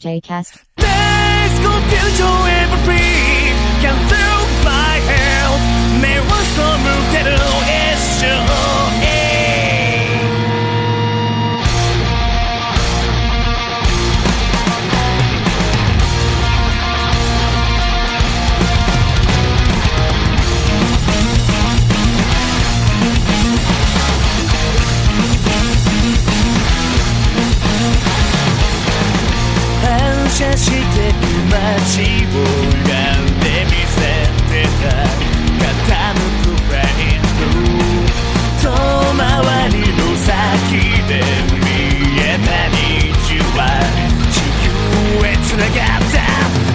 JCast. Let's go to can through my head. 街を恨んで見せてた傾くフレイム遠回りの先で見えた虹は地球へ繋がった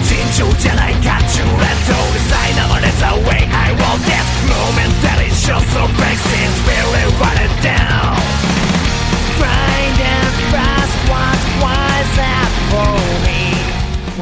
尋常じゃないか中レッドで苛まれた way I want this momentary show so break since really run it down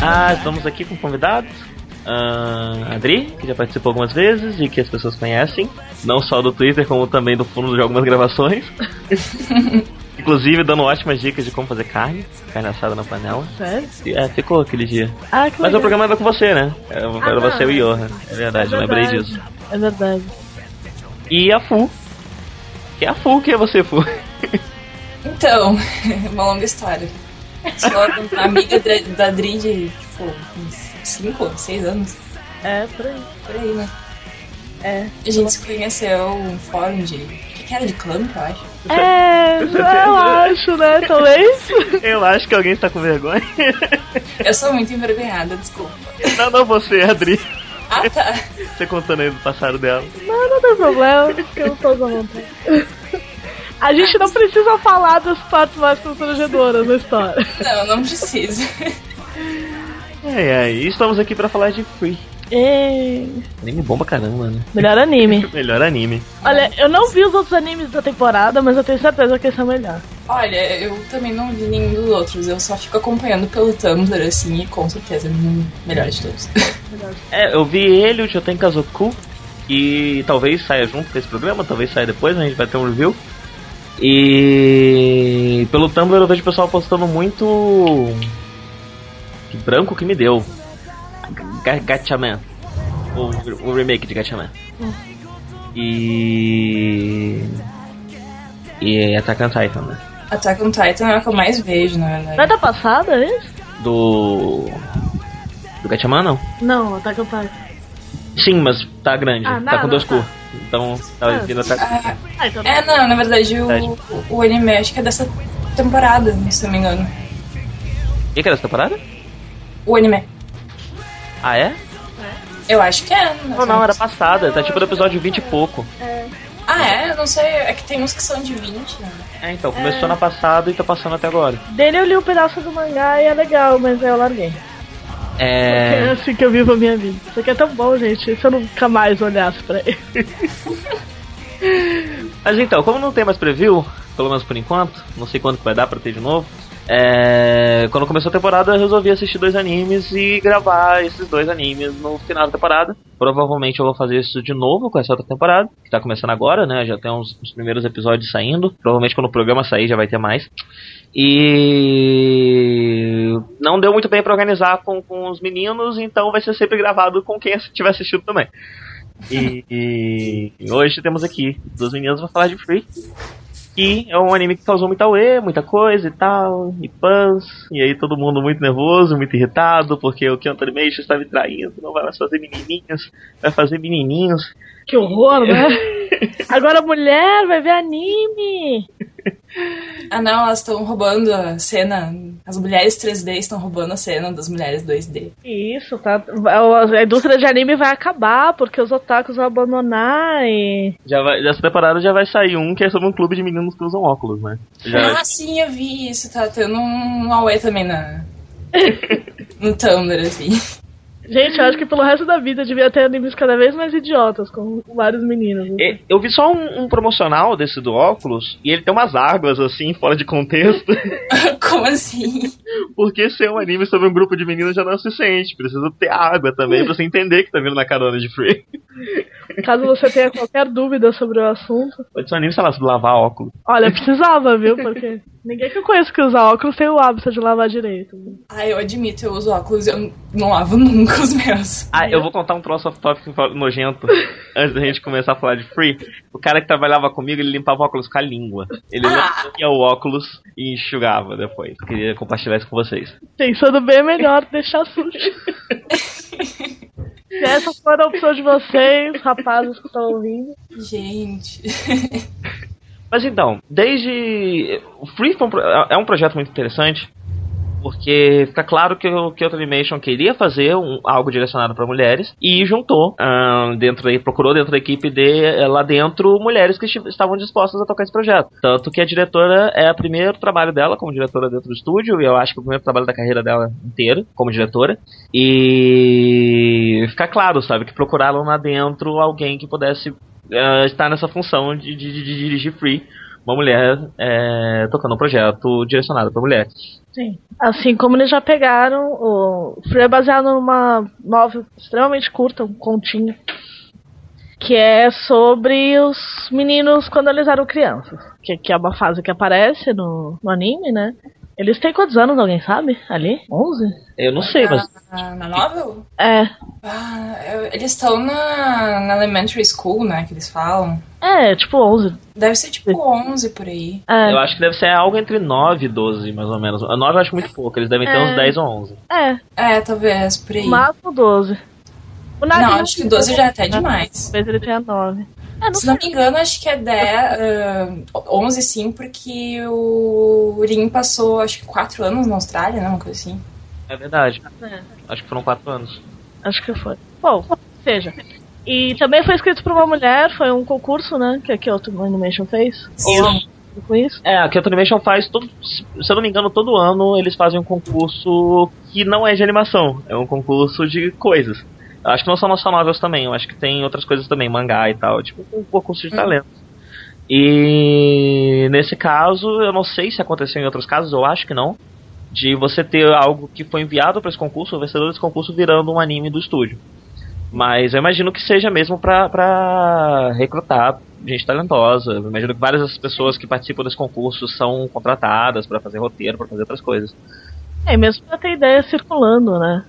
Ah, estamos aqui com convidados. Ah, Adri, que já participou algumas vezes e que as pessoas conhecem, não só do Twitter, como também do fundo de algumas gravações. Inclusive dando ótimas dicas de como fazer carne, carne assada na panela. Sério? É, ficou aquele dia. Ah, que Mas o programa era com você, né? Era, era não, você e o é. Johan. É verdade, É eu lembrei verdade. disso. É verdade. E a Fu. Que é a Fu, que é você, Fu. Então, uma longa história. Sou amiga da, da Dri de, tipo, uns 5, 6 anos. É, por aí. Por aí, né? É. A gente se conheceu um fórum de. O que, que era? De clã, eu acho. É, eu acho, né? Talvez. Eu acho que alguém está com vergonha. Eu sou muito envergonhada, desculpa. Não, não você, Adri. Ah, tá. Você contando aí do passado dela. Não, não tem problema, eu não tô à vontade. A gente não precisa falar das partes mais constrangedoras da história. Não, não precisa. É, é, e estamos aqui pra falar de Free. É... Anime bom pra caramba, né? Melhor anime. Melhor anime. Olha, eu não vi os outros animes da temporada, mas eu tenho certeza que esse é o melhor. Olha, eu também não vi nenhum dos outros. Eu só fico acompanhando pelo Tumblr, assim, e com certeza é o melhor de todos. É, eu vi ele, o Joten Kazoku, e talvez saia junto com esse programa, talvez saia depois, né? a gente vai ter um review. E pelo Tumblr eu vejo o pessoal postando muito. Que branco que me deu. Ga- Gatchaman. O, o remake de Gatchaman. E. E Attack on Titan, né? Attack on Titan é o que eu mais vejo, na verdade. Não é da passada, é isso? Do. Do Gatchaman não. Não, Attack on Titan. Sim, mas tá grande, Ah, tá não, com dois não, cu. Então tá Ah, vindo até. Ah, Ah, então é, não, na verdade o, o anime acho que é dessa temporada, se não me engano. E que era essa temporada? O anime. Ah, é? Eu acho que é. Não, não, era passada, tá tipo no episódio 20 e pouco. Ah, é? Eu não sei. É que tem uns que são de 20, né? É, então, começou na passada e tá passando até agora. Dele eu li um pedaço do mangá e é legal, mas eu larguei. É É. assim que eu vivo a minha vida. Isso aqui é tão bom, gente. Se eu nunca mais olhasse pra ele. Mas então, como não tem mais preview, pelo menos por enquanto, não sei quando que vai dar pra ter de novo. É, quando começou a temporada, eu resolvi assistir dois animes e gravar esses dois animes no final da temporada. Provavelmente eu vou fazer isso de novo com essa outra temporada, que tá começando agora, né? Já tem uns, uns primeiros episódios saindo. Provavelmente quando o programa sair já vai ter mais. E não deu muito bem pra organizar com, com os meninos, então vai ser sempre gravado com quem estiver assistindo também. E, e hoje temos aqui duas meninas pra falar de Free. Que é um anime que causou muita uê, muita coisa e tal, e pans, e aí todo mundo muito nervoso, muito irritado, porque o Kyoto Animation está me traindo, não vai mais fazer menininhas, vai fazer menininhos. Que horror, né? Agora mulher vai ver anime. Ah, não, elas estão roubando a cena as mulheres 3D estão roubando a cena das mulheres 2D. Isso, tá. A indústria de anime vai acabar porque os otakus vão abandonar e. Já vai, dessa temporada já vai sair um que é sobre um clube de meninos que usam óculos, né? Já, Ah, sim, eu vi isso. Tá tendo um Aue também na. no Tumblr, assim. Gente, eu acho que pelo resto da vida devia ter animes cada vez mais idiotas, com vários meninos. assim. Eu vi só um, um promocional desse do óculos e ele tem umas águas assim, fora de contexto. Como assim? Porque ser um anime sobre um grupo de meninos já não é o suficiente. Precisa ter água também pra você entender que tá vindo na carona de Free. Caso você tenha qualquer dúvida sobre o assunto. Pode ser sei lá, sobre lavar óculos. Olha, precisava, viu? Porque ninguém que eu conheço que usa óculos tem o hábito de lavar direito. Ah, eu admito, eu uso óculos e eu não lavo nunca os meus. Ah, eu vou contar um troço off-topic nojento antes da gente começar a falar de Free. O cara que trabalhava comigo, ele limpava o óculos com a língua. Ele Ah. lia o óculos e enxugava depois. Eu queria compartilhar isso com vocês. Pensando bem, é melhor deixar sujo. Essa for a opção de vocês, rapazes que estão ouvindo. Gente. Mas então, desde. O Free foi é um projeto muito interessante, porque fica claro que o Kyoto Animation queria fazer um- algo direcionado para mulheres e juntou dentro aí, procurou dentro da equipe de eh, lá dentro mulheres que estavam dispostas a tocar esse projeto. Tanto que a diretora é o primeiro trabalho dela como diretora dentro do estúdio, e eu acho que é o primeiro trabalho da carreira dela inteira como diretora. E fica claro, sabe, que procuraram lá dentro alguém que pudesse eh, estar nessa função de, de- de dirigir Free, uma mulher eh, tocando um projeto direcionado para mulheres. Sim. Assim como eles já pegaram, o Free é baseado numa novel extremamente curta, um continho, que é sobre os meninos quando eles eram crianças. Que, que é uma fase que aparece no, no anime, né? Eles têm quantos anos, alguém sabe? Ali? 11? Eu não sei, mas Na, na novel? É. Ah, eles estão na, na elementary school, né? Que eles falam. É, tipo 11. Deve ser tipo 11 por aí. É. eu acho que deve ser algo entre 9 e 12, mais ou menos. A 9 eu acho muito pouco, eles devem ter É. uns 10 ou 11. É, É, talvez, por aí. máximo 12. O Não, acho que 12 já é até né? demais. Talvez ele tenha 9. É, não Se não me engano, acho que é 10, ah, 11 sim, porque o Rin passou, acho que 4 anos na Austrália, né? Uma coisa assim. É verdade. É. Acho que foram 4 anos. Acho que foi. Bom, seja. E também foi escrito por uma mulher, foi um concurso, né? Que a Kyoto Animation fez. Sim. Com isso. É, a Kyoto Animation faz todo. Se eu não me engano, todo ano eles fazem um concurso que não é de animação, é um concurso de coisas. Acho que não são nossas novels também, eu acho que tem outras coisas também, mangá e tal, tipo um concurso de talento. E nesse caso, eu não sei se aconteceu em outros casos, eu acho que não. De você ter algo que foi enviado para esse concurso, o vencedor desse concurso virando um anime do estúdio. Mas eu imagino que seja mesmo pra, pra recrutar gente talentosa. Eu imagino que várias das pessoas que participam desse concurso são contratadas pra fazer roteiro, pra fazer outras coisas. É, mesmo pra ter ideia circulando, né?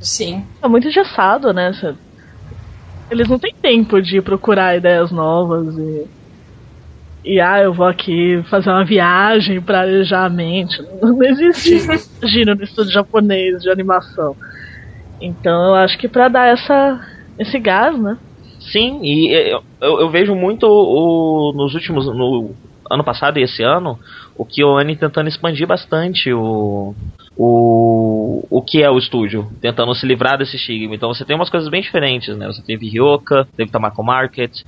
Sim. É muito engessado, né? Eles não têm tempo de procurar ideias novas e. E ah, eu vou aqui fazer uma viagem pra arejar a mente. Não não existe giro no estúdio japonês de animação. Então eu acho que pra dar essa, esse gás, né? Sim, e eu, eu- eu vejo muito o, nos últimos. no ano passado e esse ano, o Kyoane tentando expandir bastante o, o, o que é o estúdio, tentando se livrar desse estigma. Então você tem umas coisas bem diferentes, né? Você teve Ryoka, teve Tamako Market,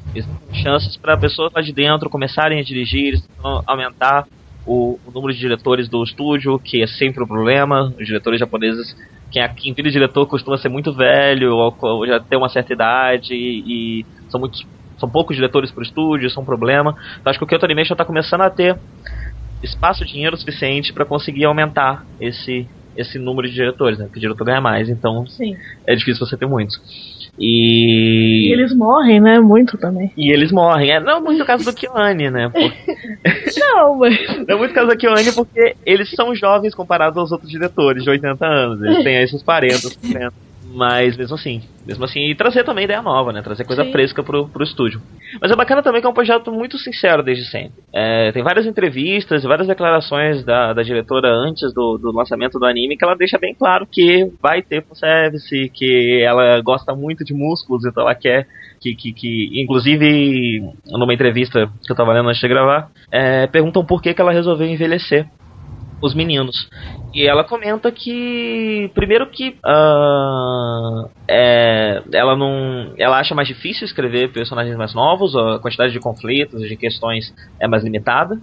chances para pessoas lá de dentro começarem a dirigir, aumentar o, o número de diretores do estúdio, que é sempre um problema. Os diretores japoneses, quem, é- quem vira diretor costuma ser muito velho, ou, ou já tem uma certa idade, e, e são muitos. São poucos diretores por estúdio, isso é um problema. Então acho que o Kyoto Animation está começando a ter espaço, dinheiro suficiente para conseguir aumentar esse, esse número de diretores, né? Porque o diretor ganha mais, então Sim. é difícil você ter muitos. E, E eles morrem, né? Muito também. e eles morrem. É, não é muito o caso do Kyoane, né? Porque- Não, mas. não é muito o caso do Kyoane porque eles são jovens comparados aos outros diretores de 80 anos. Eles têm aí seus 40, 50. Mas mesmo assim, mesmo assim, e trazer também ideia nova, né? Trazer coisa Sim. fresca pro, pro estúdio. Mas é bacana também que é um projeto muito sincero desde sempre. É, tem várias entrevistas e várias declarações da, da diretora antes do, do lançamento do anime que ela deixa bem claro que vai ter fanservice, que ela gosta muito de músculos, então ela quer que, que, que inclusive, numa entrevista que eu tava lendo antes de gravar, é, perguntam por que, que ela resolveu envelhecer os meninos. E ela comenta que, primeiro que uh, é, ela não, ela acha mais difícil escrever personagens mais novos, a quantidade de conflitos, de questões é mais limitada,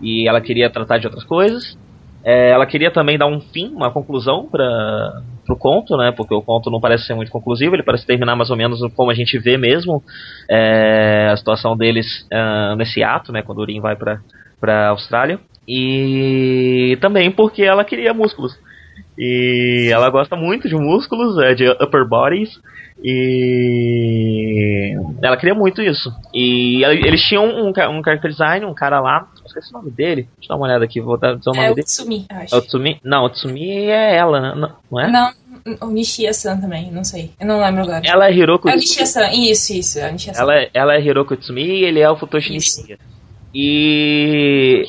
e ela queria tratar de outras coisas. É, ela queria também dar um fim, uma conclusão para o conto, né? Porque o conto não parece ser muito conclusivo, ele parece terminar mais ou menos como a gente vê mesmo é, a situação deles uh, nesse ato, né? Quando o Urim vai para para Austrália. E também porque ela queria músculos. E ela gosta muito de músculos, é, de upper bodies. E ela queria muito isso. E eles tinham um, um character design, um cara lá, não esqueci o nome dele. Deixa eu dar uma olhada aqui, vou dar, dizer o nome é o dele. Tsumi, acho. É o Tsumi? Não, o Tsumi é ela, né? Não é? Não, o Nishia-san também, não sei. Eu não lembro agora. Ela é Hiroko É o Nishia-san, isso, isso, é o Nishia-san. ela, ela é Hiroko Tsumi e ele é o Futoshi. Nishia. E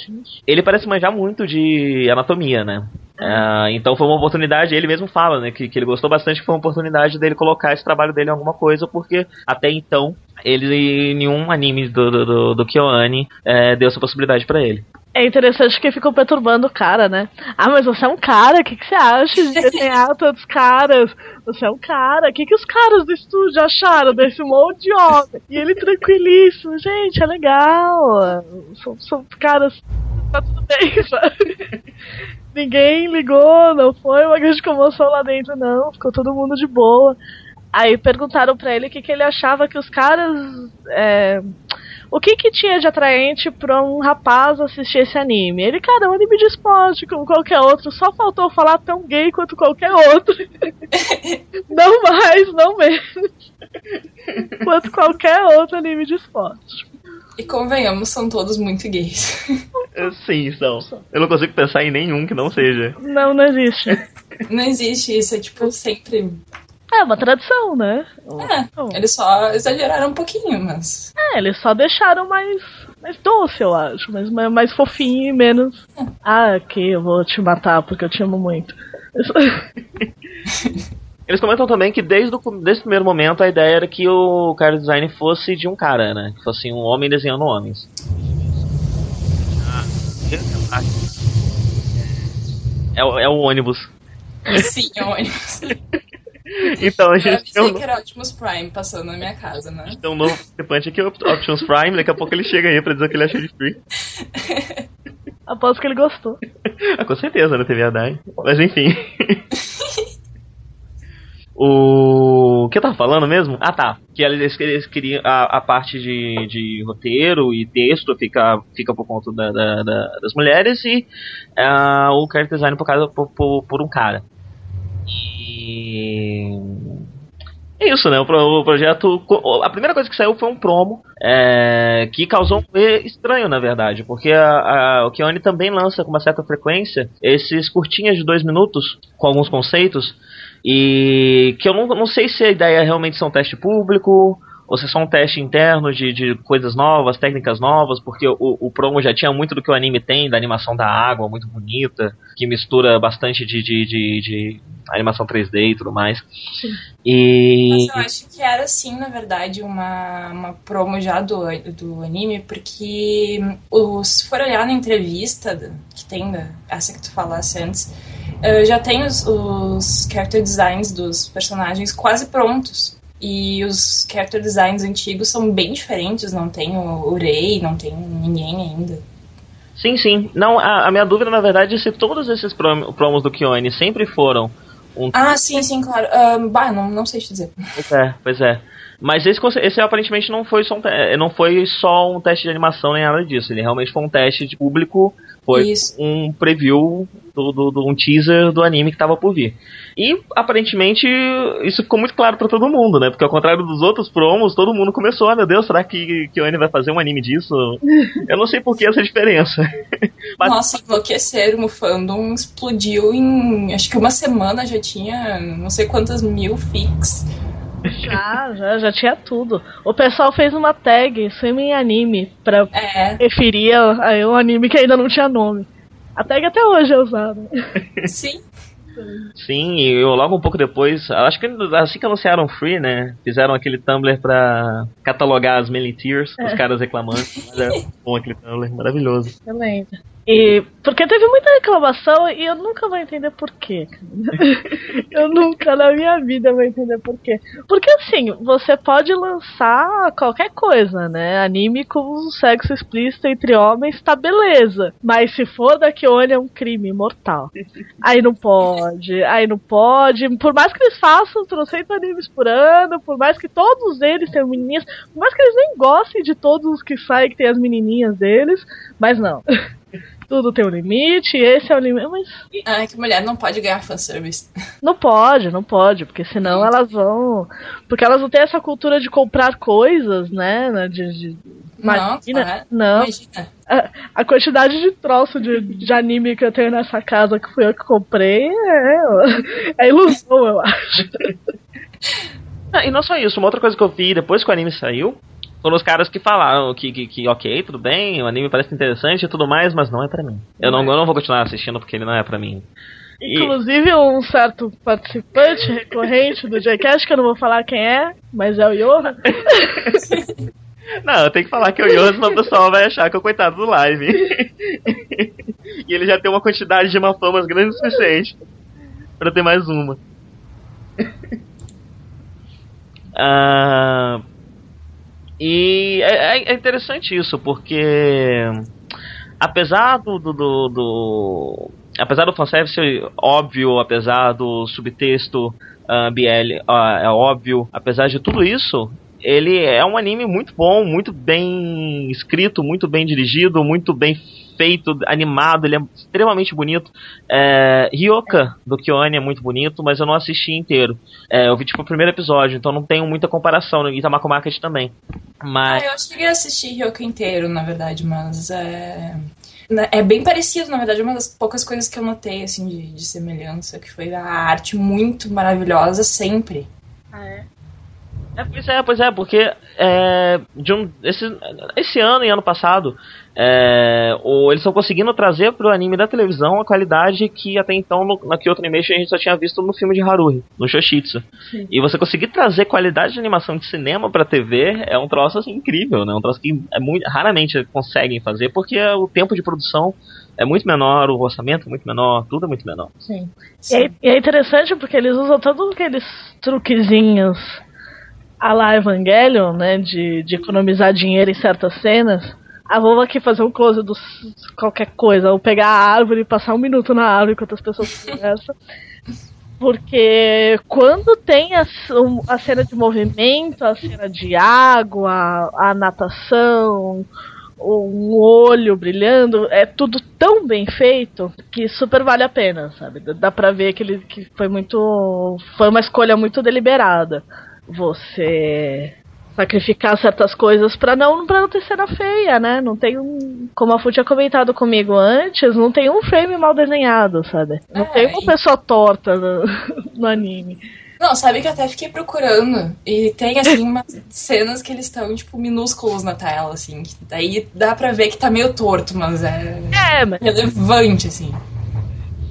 ele parece manjar muito de anatomia, né? Ah, então foi uma oportunidade, ele mesmo fala, né, que, que ele gostou bastante, que foi uma oportunidade dele colocar esse trabalho dele em alguma coisa, porque até então ele nenhum anime do, do, do, do KyoAni eh, deu essa possibilidade pra ele. É interessante que ficam perturbando o cara, né? Ah, mas você é um cara, o que, que você acha de desenhar tantos caras? Você é um cara, o que, que os caras do estúdio acharam desse monte de homem? E ele tranquilíssimo, gente, é legal. São, são caras. Tá tudo bem, sabe? Ninguém ligou, não foi uma grande comoção lá dentro, não. Ficou todo mundo de boa. Aí perguntaram pra ele o que, que ele achava que os caras. é, o que que tinha de atraente pra um rapaz assistir esse anime? Ele, cara, é um anime de esporte, como qualquer outro. Só faltou falar tão gay quanto qualquer outro. não mais, não menos. quanto qualquer outro anime de esporte. E convenhamos, são todos muito gays. Eh, Sim, são. Eu não consigo pensar em nenhum que não seja. Não, não existe. Não existe isso, é tipo sempre. É uma tradição, né? É, eles só exageraram um pouquinho, mas. É, eles só deixaram mais, mais doce, eu acho. Mais, mais, mais fofinho e menos. Ah, ok, eu vou te matar porque eu te amo muito. Eles comentam também que desde o, desde o primeiro momento a ideia era que o cara design fosse de um cara, né? Que fosse um homem desenhando homens. É, o- é o ônibus. Sim, é um ônibus. Então a Eu gente um, avisei que era Optimus Prime passando na minha casa, né? tem um novo participante aqui, o Optimus Prime. Daqui a pouco ele chega aí pra dizer que ele achou de free. Aposto que ele gostou. Ah, com certeza, né? TV Adai. Mas enfim. o... o que eu tava falando mesmo? Ah, tá. Que eles, eles queriam. A, a parte de, de roteiro e texto fica, fica por conta da, da- da- das mulheres e ah, o character design por, causa, por, por, por um cara. E. É isso, né? O, pro- o projeto. A primeira coisa que saiu foi um promo é, que causou um estranho, na verdade, porque a, a, o Keone também lança com uma certa frequência esses curtinhas de dois minutos com alguns conceitos e que eu não, não sei se a ideia realmente são teste público ou se é só um teste interno de, de coisas novas, técnicas novas, porque o, o promo já tinha muito do que o anime tem, da animação da água, muito bonita, que mistura bastante de, de, de, de animação 3D e tudo mais. E. Mas eu acho que era sim, na verdade, uma, uma promo já do, do anime, porque os, se for olhar na entrevista que tem, essa que tu falasse antes, eh, já tem os, os character designs dos personagens quase prontos. E os character designs antigos são bem diferentes, não tem o, o Rei, não tem ninguém ainda. Sim, sim. Não, a, a minha dúvida, na verdade, é se todos esses prom- promos do Kyoane sempre foram um. Ah, sim, sim, claro. Ah, bah, não, não sei te dizer. Pois é, pois é. Mas esse, esse aparentemente não foi, só um, eh, não foi só um teste de animação nem nada disso. Ele realmente foi um teste de público, foi Isso. um preview, do, do, do- um teaser do anime que estava por vir. E aparentemente isso ficou muito claro pra todo mundo, né? Porque ao contrário dos outros promos, todo mundo começou, ah meu Deus, será que, que o Anime vai fazer um anime disso? Eu não sei por que essa diferença. Mas- Nossa, enlouqueceram. O fandom explodiu em. Acho que uma semana já tinha não sei quantas mil fix. Já, já, já tinha tudo. O pessoal fez uma tag Semi Anime pra É, referir a, a um anime que ainda não tinha nome. A tag até hoje é usada. sim. Sim, e eu logo um pouco depois, acho que assim que anunciaram Free, né? Fizeram aquele Tumblr pra catalogar as Many Tears, os caras reclamando. Mas é bom aquele Tumblr, maravilhoso. Eu lembro. E porque teve muita reclamação e eu nunca vou entender por quê. eu nunca na minha vida vou entender por quê. Porque assim, você pode lançar qualquer coisa, né? Anime com sexo explícito entre homens, tá beleza. Mas se for daqui olha é um crime mortal. Aí não pode, aí não pode. Por mais que eles façam trocentos animes por ano, por mais que todos eles tenham menininhas, por mais que eles nem gostem de todos os que saem que tem as menininhas deles, mas não. Tudo tem um limite, esse é o limite. Mas. Ah, que mulher não pode ganhar fanservice. Não pode, não pode, porque senão elas vão. Porque elas não têm essa cultura de comprar coisas, né? De, de... Imagina, não, claro. não. Imagina. A, a, quantidade de troço de, de anime que eu tenho nessa casa que fui eu que comprei é, é ilusão, eu acho. Ah, e não só isso, uma outra coisa que eu vi depois que o anime saiu foram os caras que falaram que, que, que, ok, tudo bem, o anime parece interessante e tudo mais, mas não é para mim. Eu não, eu não vou continuar assistindo porque ele não é para mim. Inclusive, um certo participante recorrente do Jcast, que eu não vou falar quem é, mas é o Yoha. não, eu tenho que falar que é o Yoha, senão o pessoal vai achar que é o coitado do live. e ele já tem uma quantidade de mafamas grande o suficiente para ter mais uma. Ah. uh... E é, é, é interessante isso, porque apesar do, do, do, do apesar do fanservice óbvio, apesar do subtexto uh, BL uh, é óbvio, apesar de tudo isso, ele é um anime muito bom, muito bem escrito, muito bem dirigido, muito bem feito, animado, ele é extremamente bonito. É, Ryoka do Kyoane é muito bonito, mas eu não assisti inteiro. É, eu vi tipo o primeiro episódio, então não tenho muita comparação. E Tamako Market também. Mas... Ah, eu cheguei a assistir Ryoka inteiro, na verdade, mas é. É bem parecido, na verdade, uma das poucas coisas que eu notei, assim, de, de semelhança, que foi a arte muito maravilhosa sempre. Ah, é? É, pois é, pois é, porque é, de um, esse, esse ano e ano passado é, o, eles estão conseguindo trazer para o anime da televisão a qualidade que até então no, na Kyoto Animation a gente só tinha visto no filme de Haruhi, no Shoshitsu. Sim. E você conseguir trazer qualidade de animação de cinema para TV é um troço assim, incrível, né? Um troço que é muito, raramente conseguem fazer porque o tempo de produção é muito menor, o orçamento é muito menor, tudo é muito menor. Sim. Sim. E, é, é interessante porque eles usam todos aqueles truquezinhos a la Evangelion, né, de, de economizar dinheiro em certas cenas, ah, vamos aqui fazer um close de qualquer coisa, ou pegar a árvore e passar um minuto na árvore enquanto as pessoas conversam. Porque quando tem a, a, cena de movimento, a cena de água, a natação, um olho brilhando, é tudo tão bem feito que super vale a pena, sabe? Dá pra ver que ele que foi muito. Foi uma escolha muito deliberada você sacrificar certas coisas para não para não ter cena feia, né? Não tem um, como a Fu tinha comentado comigo antes, não tem um frame mal desenhado, sabe? Não é, tem uma e... pessoa torta no, no, anime. Não, sabe que eu até fiquei procurando e tem assim umas cenas que eles estão tipo minúsculos na tela assim, daí dá para ver que tá meio torto, mas é, é mas... relevante assim.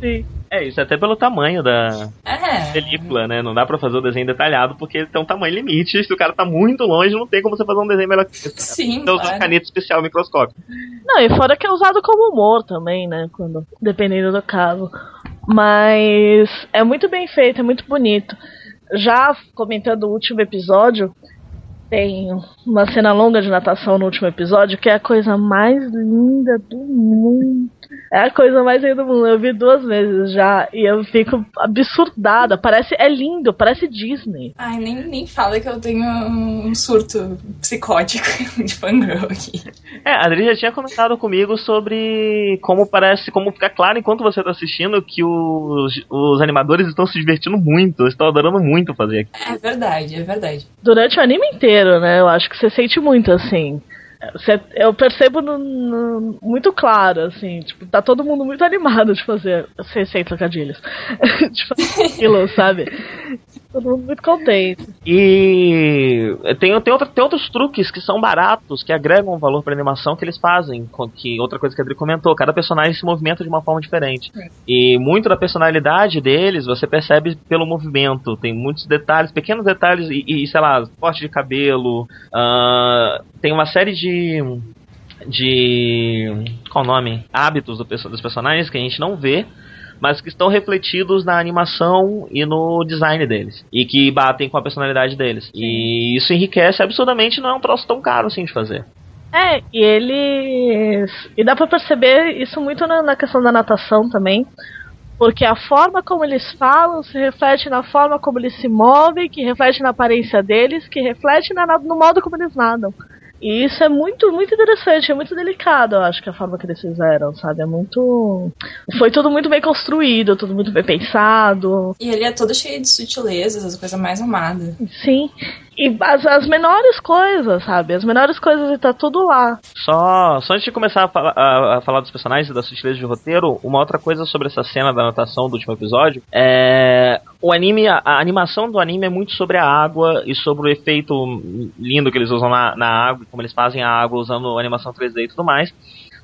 Sim. É, isso até pelo tamanho da é. película, né? Não dá pra fazer o desenho detalhado porque tem um tamanho limite. Se o cara tá muito longe, não tem como você fazer um desenho melhor que esse. Sim. Então claro. usar caneta especial microscópio. Não, e fora que é usado como humor também, né? Quando, dependendo do caso. Mas é muito bem feito, é muito bonito. Já comentando o último episódio, tem uma cena longa de natação no último episódio que é a coisa mais linda do mundo. É a coisa mais linda do mundo. Eu vi duas vezes já e eu fico absurdada. Parece, é lindo, parece Disney. Ai, nem, nem fala que eu tenho um surto psicótico de fangirl aqui. É, a Adri já tinha comentado comigo sobre como parece, como fica claro enquanto você tá assistindo que os, os animadores estão se divertindo muito, estão adorando muito fazer aqui. É verdade, é verdade. Durante o anime inteiro, né? Eu acho que você sente muito assim eu percebo no, no, muito claro, assim, tipo, tá todo mundo muito animado de fazer. Sem, sem trocadilhos. de fazer aquilo, sabe? Todo mundo muito contente. E tem, tem, outro, tem outros truques que são baratos, que agregam valor pra animação que eles fazem. Que outra coisa que a Adri comentou, cada personagem se movimenta de uma forma diferente. É. E muito da personalidade deles você percebe pelo movimento. Tem muitos detalhes, pequenos detalhes, e, e sei lá, corte de cabelo. Uh, tem uma série de de. Qual o nome? Hábitos do, dos personagens que a gente não vê, mas que estão refletidos na animação e no design deles. E que batem com a personalidade deles. E isso enriquece absurdamente, não é um troço tão caro assim de fazer. É, e eles. E dá pra perceber isso muito na, na questão da natação também. Porque a forma como eles falam se reflete na forma como eles se movem, que reflete na aparência deles, que reflete na, no modo como eles nadam. E isso é muito, muito interessante, é muito delicado, eu acho que a forma que eles fizeram, sabe? É muito. Foi tudo muito bem construído, tudo muito bem pensado. E ele é todo cheio de sutilezas, as coisas mais amadas. Sim. E as, as menores coisas, sabe? As menores coisas e tá tudo lá. Só, só antes de começar a, falar, a, a falar dos personagens e das sutilezas de roteiro, uma outra coisa sobre essa cena da natação do último episódio é. O anime, a, a animação do anime é muito sobre a água e sobre o efeito lindo que eles usam na, na água, como eles fazem a água usando animação 3D e tudo mais.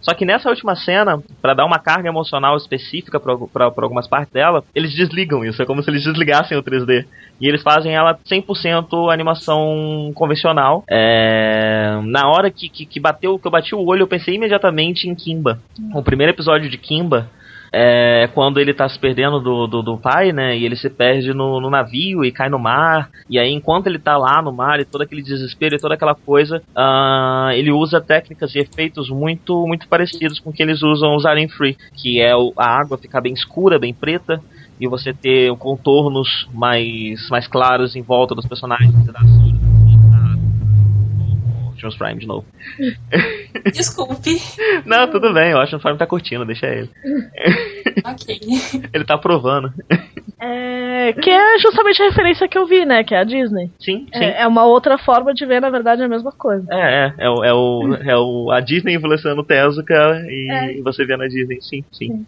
Só que nessa última cena, para dar uma carga emocional específica para algumas partes dela, eles desligam isso. É como se eles desligassem o 3D. E eles fazem ela 100% animação convencional. É... Na hora que, que, que, bateu, que eu bati o olho, eu pensei imediatamente em Kimba. O primeiro episódio de Kimba é, quando ele tá se perdendo do, do, do, pai, né? E ele se perde no, no, navio e cai no mar. E aí, enquanto ele tá lá no mar e todo aquele desespero e toda aquela coisa, uh, ele usa técnicas e efeitos muito, muito parecidos com que eles usam os Alien Free, que é o, a água ficar bem escura, bem preta. E você ter contornos mais, mais claros em volta dos personagens e da Optimus Prime de novo. Desculpe. Não, tudo bem, o Optimus Prime tá curtindo, deixa ele. ok. Ele tá aprovando. É, que é justamente a referência que eu vi, né? Que é a Disney. Sim, sim. É, é uma outra forma de ver, na verdade, a mesma coisa. É, é. É o, é, o, é o, a Disney influenciando o Tezuka e é. você vê na Disney, sim, sim. sim.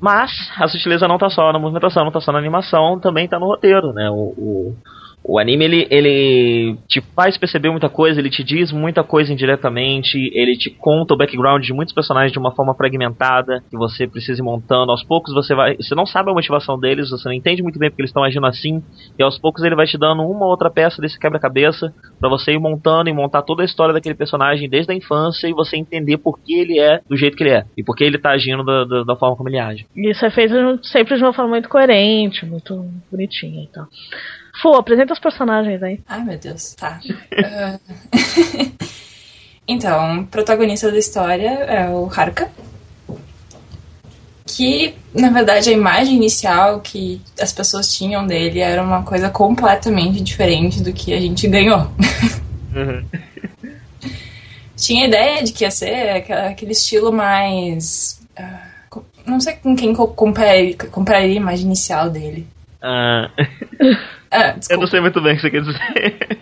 Mas a sutileza não tá só na movimentação, não tá só na animação, também tá no roteiro, né? O, o, o anime ele, ele te faz perceber muita coisa, ele te diz muita coisa indiretamente, ele te conta o background de muitos personagens de uma forma fragmentada, que você precisa ir montando. Aos poucos você vai. Você não sabe a motivação deles, você não entende muito bem porque eles estão agindo assim, e aos poucos ele vai te dando uma ou outra peça desse quebra-cabeça para você ir montando e montar toda a história daquele personagem desde a infância e você entender por que ele é do jeito que ele é e por que ele tá agindo da, da, da forma como ele age. Isso é feito sempre de uma forma muito coerente, muito bonitinha e então. tal. Fu, apresenta os personagens aí. Ai, meu Deus, tá. uh... então, o protagonista da história é o Haruka. Que, na verdade, a imagem inicial que as pessoas tinham dele era uma coisa completamente diferente do que a gente ganhou. Uhum. Tinha a ideia de que ia ser aquele estilo mais. Uh, não sei com quem compraria a imagem inicial dele. Ah. Ah, eu não sei muito bem o que você quer dizer.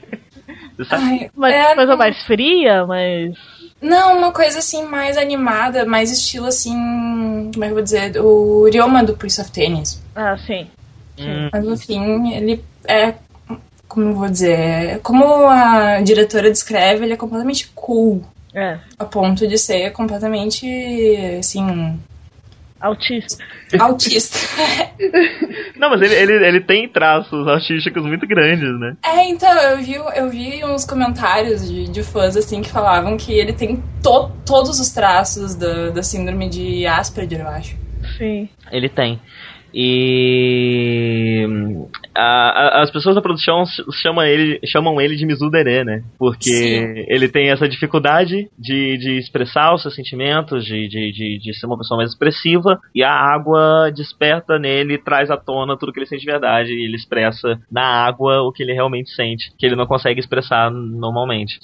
Ai, mas é, coisa mais fria, mas. Não, uma coisa assim mais animada, mais estilo assim. Como é que eu vou dizer? O Ryoma do Prince of Tennis. Ah, sim. sim. Hum. Mas no fim, ele é. Como eu vou dizer? Como a diretora descreve, ele é completamente cool. É. A ponto de ser completamente. Assim. Autista. Autista. Não, mas ele, ele, ele tem traços artísticos muito grandes, né? É, então, eu vi, eu vi uns comentários de, de fãs, assim, que falavam que ele tem to, todos os traços da, da síndrome de Asperger, eu acho. Sim. Ele tem. E a, a, as pessoas da produção chamam ele, chamam ele de Mizudere, né? Porque Sim. ele tem essa dificuldade de, de expressar os seus sentimentos, de, de, de, de, ser uma pessoa mais expressiva, e a água desperta nele, traz à tona tudo que ele sente de verdade, e ele expressa na água o que ele realmente sente, que ele não consegue expressar normalmente.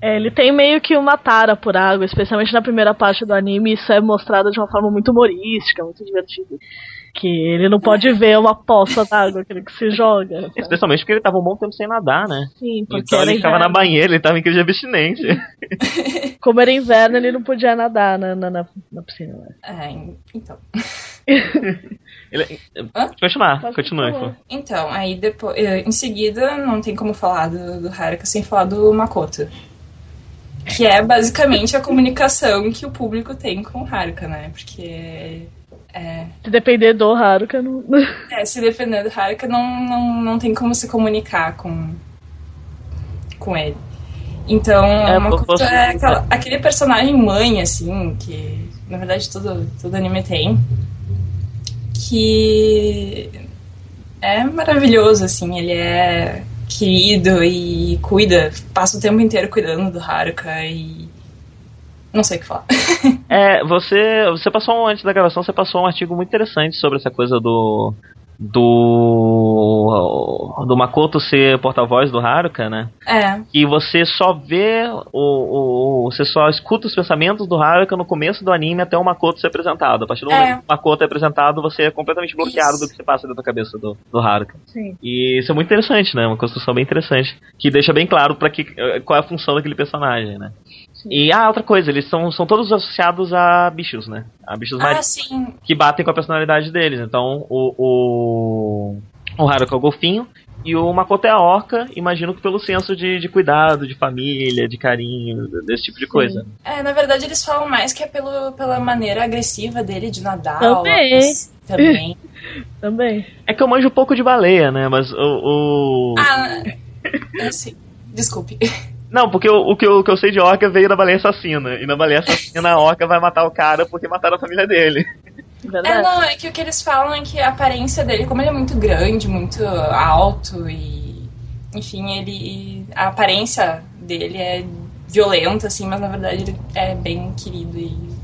É, ele tem meio que uma tara por água, especialmente na primeira parte do anime, isso é mostrado de uma forma muito humorística, muito divertida que ele não pode ver uma poça d'água, aquele que se joga. Sabe? Especialmente porque ele tava um bom tempo sem nadar, né? Sim, porque então ele ficava na banheira, ele tava em crise de abstinência. Como era inverno, ele não podia nadar na, na, na piscina. Né? É, então. ele, continuar, pode continue. Então, aí depois, eh, em seguida, não tem como falar do, do Haruka sem falar do Makoto. Que é basicamente a comunicação que o público tem com o Haruka, né? Porque é. Se depender do Haruka, não. É, se depender do Haruka, não, não, não tem como se comunicar com, com ele. Então, É, Makoto você- é aquela- aquele personagem mãe, assim, que na verdade todo, todo anime tem, que é maravilhoso, assim, ele é querido e cuida, passa o tempo inteiro cuidando do Haruka e não sei o que falar. É, você, você passou antes da gravação, você passou um artigo muito interessante sobre essa coisa do do do Makoto ser porta-voz do Haruka, né? É, E você só vê o, o você só escuta os pensamentos do Haruka no começo do anime até o Makoto ser apresentado. A partir do É. momento que o Makoto é apresentado, você é completamente bloqueado Isso. do que se passa dentro da cabeça do, do Haruka. Sim. E isso é muito interessante, né? Uma construção bem interessante. Que deixa bem claro para que qual é a função daquele personagem, né? E ah, outra coisa, eles são, são todos associados a bichos, né? A bichos ah, marinhos sim, que batem com a personalidade deles. Então, o, o, o Haruka é o golfinho e o Makoto é a orca, imagino que pelo senso de, de cuidado, de família, de carinho, desse tipo de coisa. É, na verdade eles falam mais que é pelo, pela maneira agressiva dele de nadar. Também. mas Também. Também. É que eu manjo um pouco de baleia, né? Mas o. o- ah, assim, desculpe. Não, porque o, o que eu, o que eu sei de orca veio da baleia assassina. E na baleia assassina a orca vai matar o cara porque mataram a família dele. É, Verdade. não, é que o que eles falam é que a aparência dele, como ele é muito grande, muito alto e. Enfim, ele. A aparência dele é violenta, assim, mas na verdade ele é bem querido e.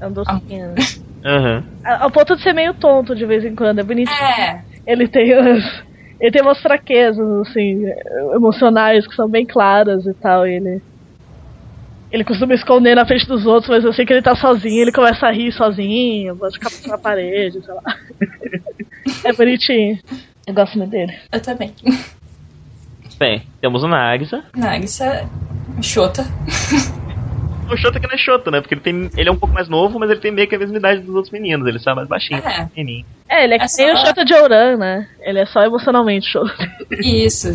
É um docinho. Aham. A- Ao ponto de ser meio tonto de vez em quando, é bonitinho. É, Ele tem as, ele tem umas fraquezas, assim, emocionais que são bem claras e tal. E ele. Ele costuma esconder na frente dos outros, mas eu sei que ele tá sozinho, ele começa a rir sozinho, bota a na parede, sei lá. É bonitinho. Eu gosto muito dele. eu também. Bem, temos o Nagisa. Nagisa, Shota. O Shota que não é Shota, né? Porque ele, tem, ele é um pouco mais novo, mas ele tem meio que a mesma idade dos outros meninos. Ele sai mais baixinho, É. pequenininho. É, ele é, É que nem o só- Shota de Ouran, né? Ele é só emocionalmente Shota. Isso.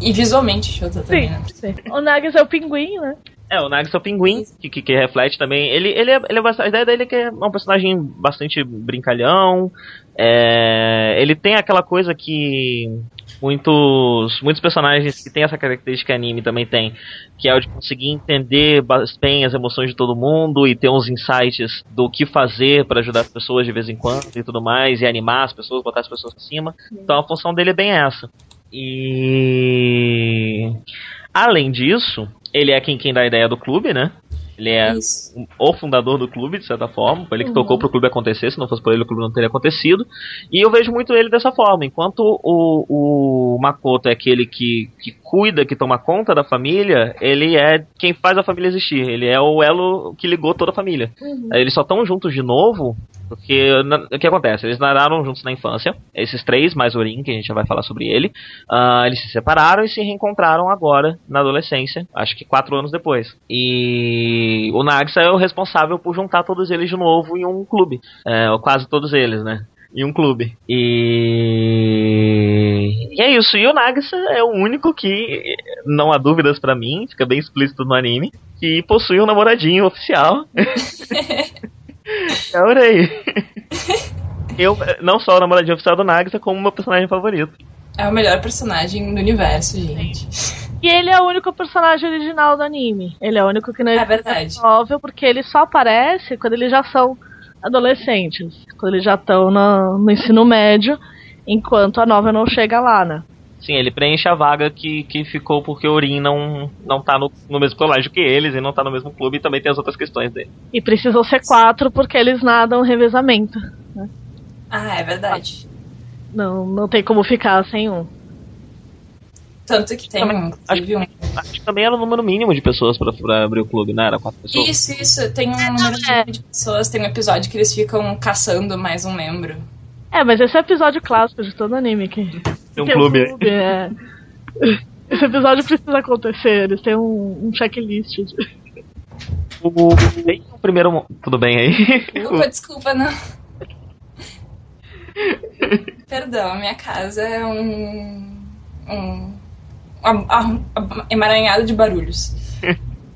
E visualmente Shota também, né? Sim. O Nagas é o pinguim, né? É, o Nagisa é o pinguim, que, que, que reflete também. Ele, ele, é, ele é bastante- a ideia dele é que é um personagem bastante brincalhão. É, ele tem aquela coisa que muitos, muitos personagens que têm essa característica anime também tem, que é o de conseguir entender bem as emoções de todo mundo e ter uns insights do que fazer para ajudar as pessoas de vez em quando e tudo mais, e animar as pessoas, botar as pessoas pra cima. Então a função dele é bem essa. E além disso, ele é quem, quem dá a ideia do clube, né? Ele é Isso. o fundador do clube, de certa forma. Foi ele que Uhum. tocou pro clube acontecer, se não fosse por ele o clube não teria acontecido. E eu vejo muito ele dessa forma. Enquanto o, o Makoto é aquele que, que cuida, que toma conta da família, ele é quem faz a família existir. Ele é o elo que ligou toda a família. Eles só estão juntos de novo porque na- o que acontece? Eles nadaram juntos na infância. Esses três, mais o Rin, que a gente já vai falar sobre ele. ah, eles se separaram e se reencontraram agora na adolescência. Acho que quatro anos depois. E o Nagisa é o responsável por juntar todos eles de novo em um clube. É, ou quase todos eles, né? Em um clube. E... e é isso. E o Nagisa é o único que, não há dúvidas pra mim, fica bem explícito no anime, que possui um namoradinho oficial. É o Urei. Eu, não só o namoradinho oficial do Nagisa, como meu personagem favorito. É o melhor personagem do universo, gente. E ele é o único personagem original do anime. Ele é o único que não É verdade. óbvio, porque ele só aparece quando eles já são adolescentes. Quando eles já estão no, no ensino médio, enquanto a nova não chega lá, né? Sim, ele preenche a vaga que, que ficou porque o Urim não, não tá no, no mesmo colégio que eles e não tá no mesmo clube e também tem as outras questões dele. E precisam ser quatro porque eles nadam revezamento. Ah, é verdade. Não, não tem como ficar sem um. Tanto que tem, Também- inclusive, um. Acho que também era o número mínimo de pessoas pra, pra abrir o clube, né? Era quatro pessoas. Isso, isso. Tem um número é. de pessoas, tem um episódio que eles ficam caçando mais um membro. É, mas esse é o episódio clássico de todo anime que Tem um tem clube. é. Esse episódio precisa acontecer, eles têm um, um checklist. de- O, o primeiro. Tudo bem aí? Desculpa, desculpa, não. Perdão, a minha casa é um. um. Emaranhado de barulhos.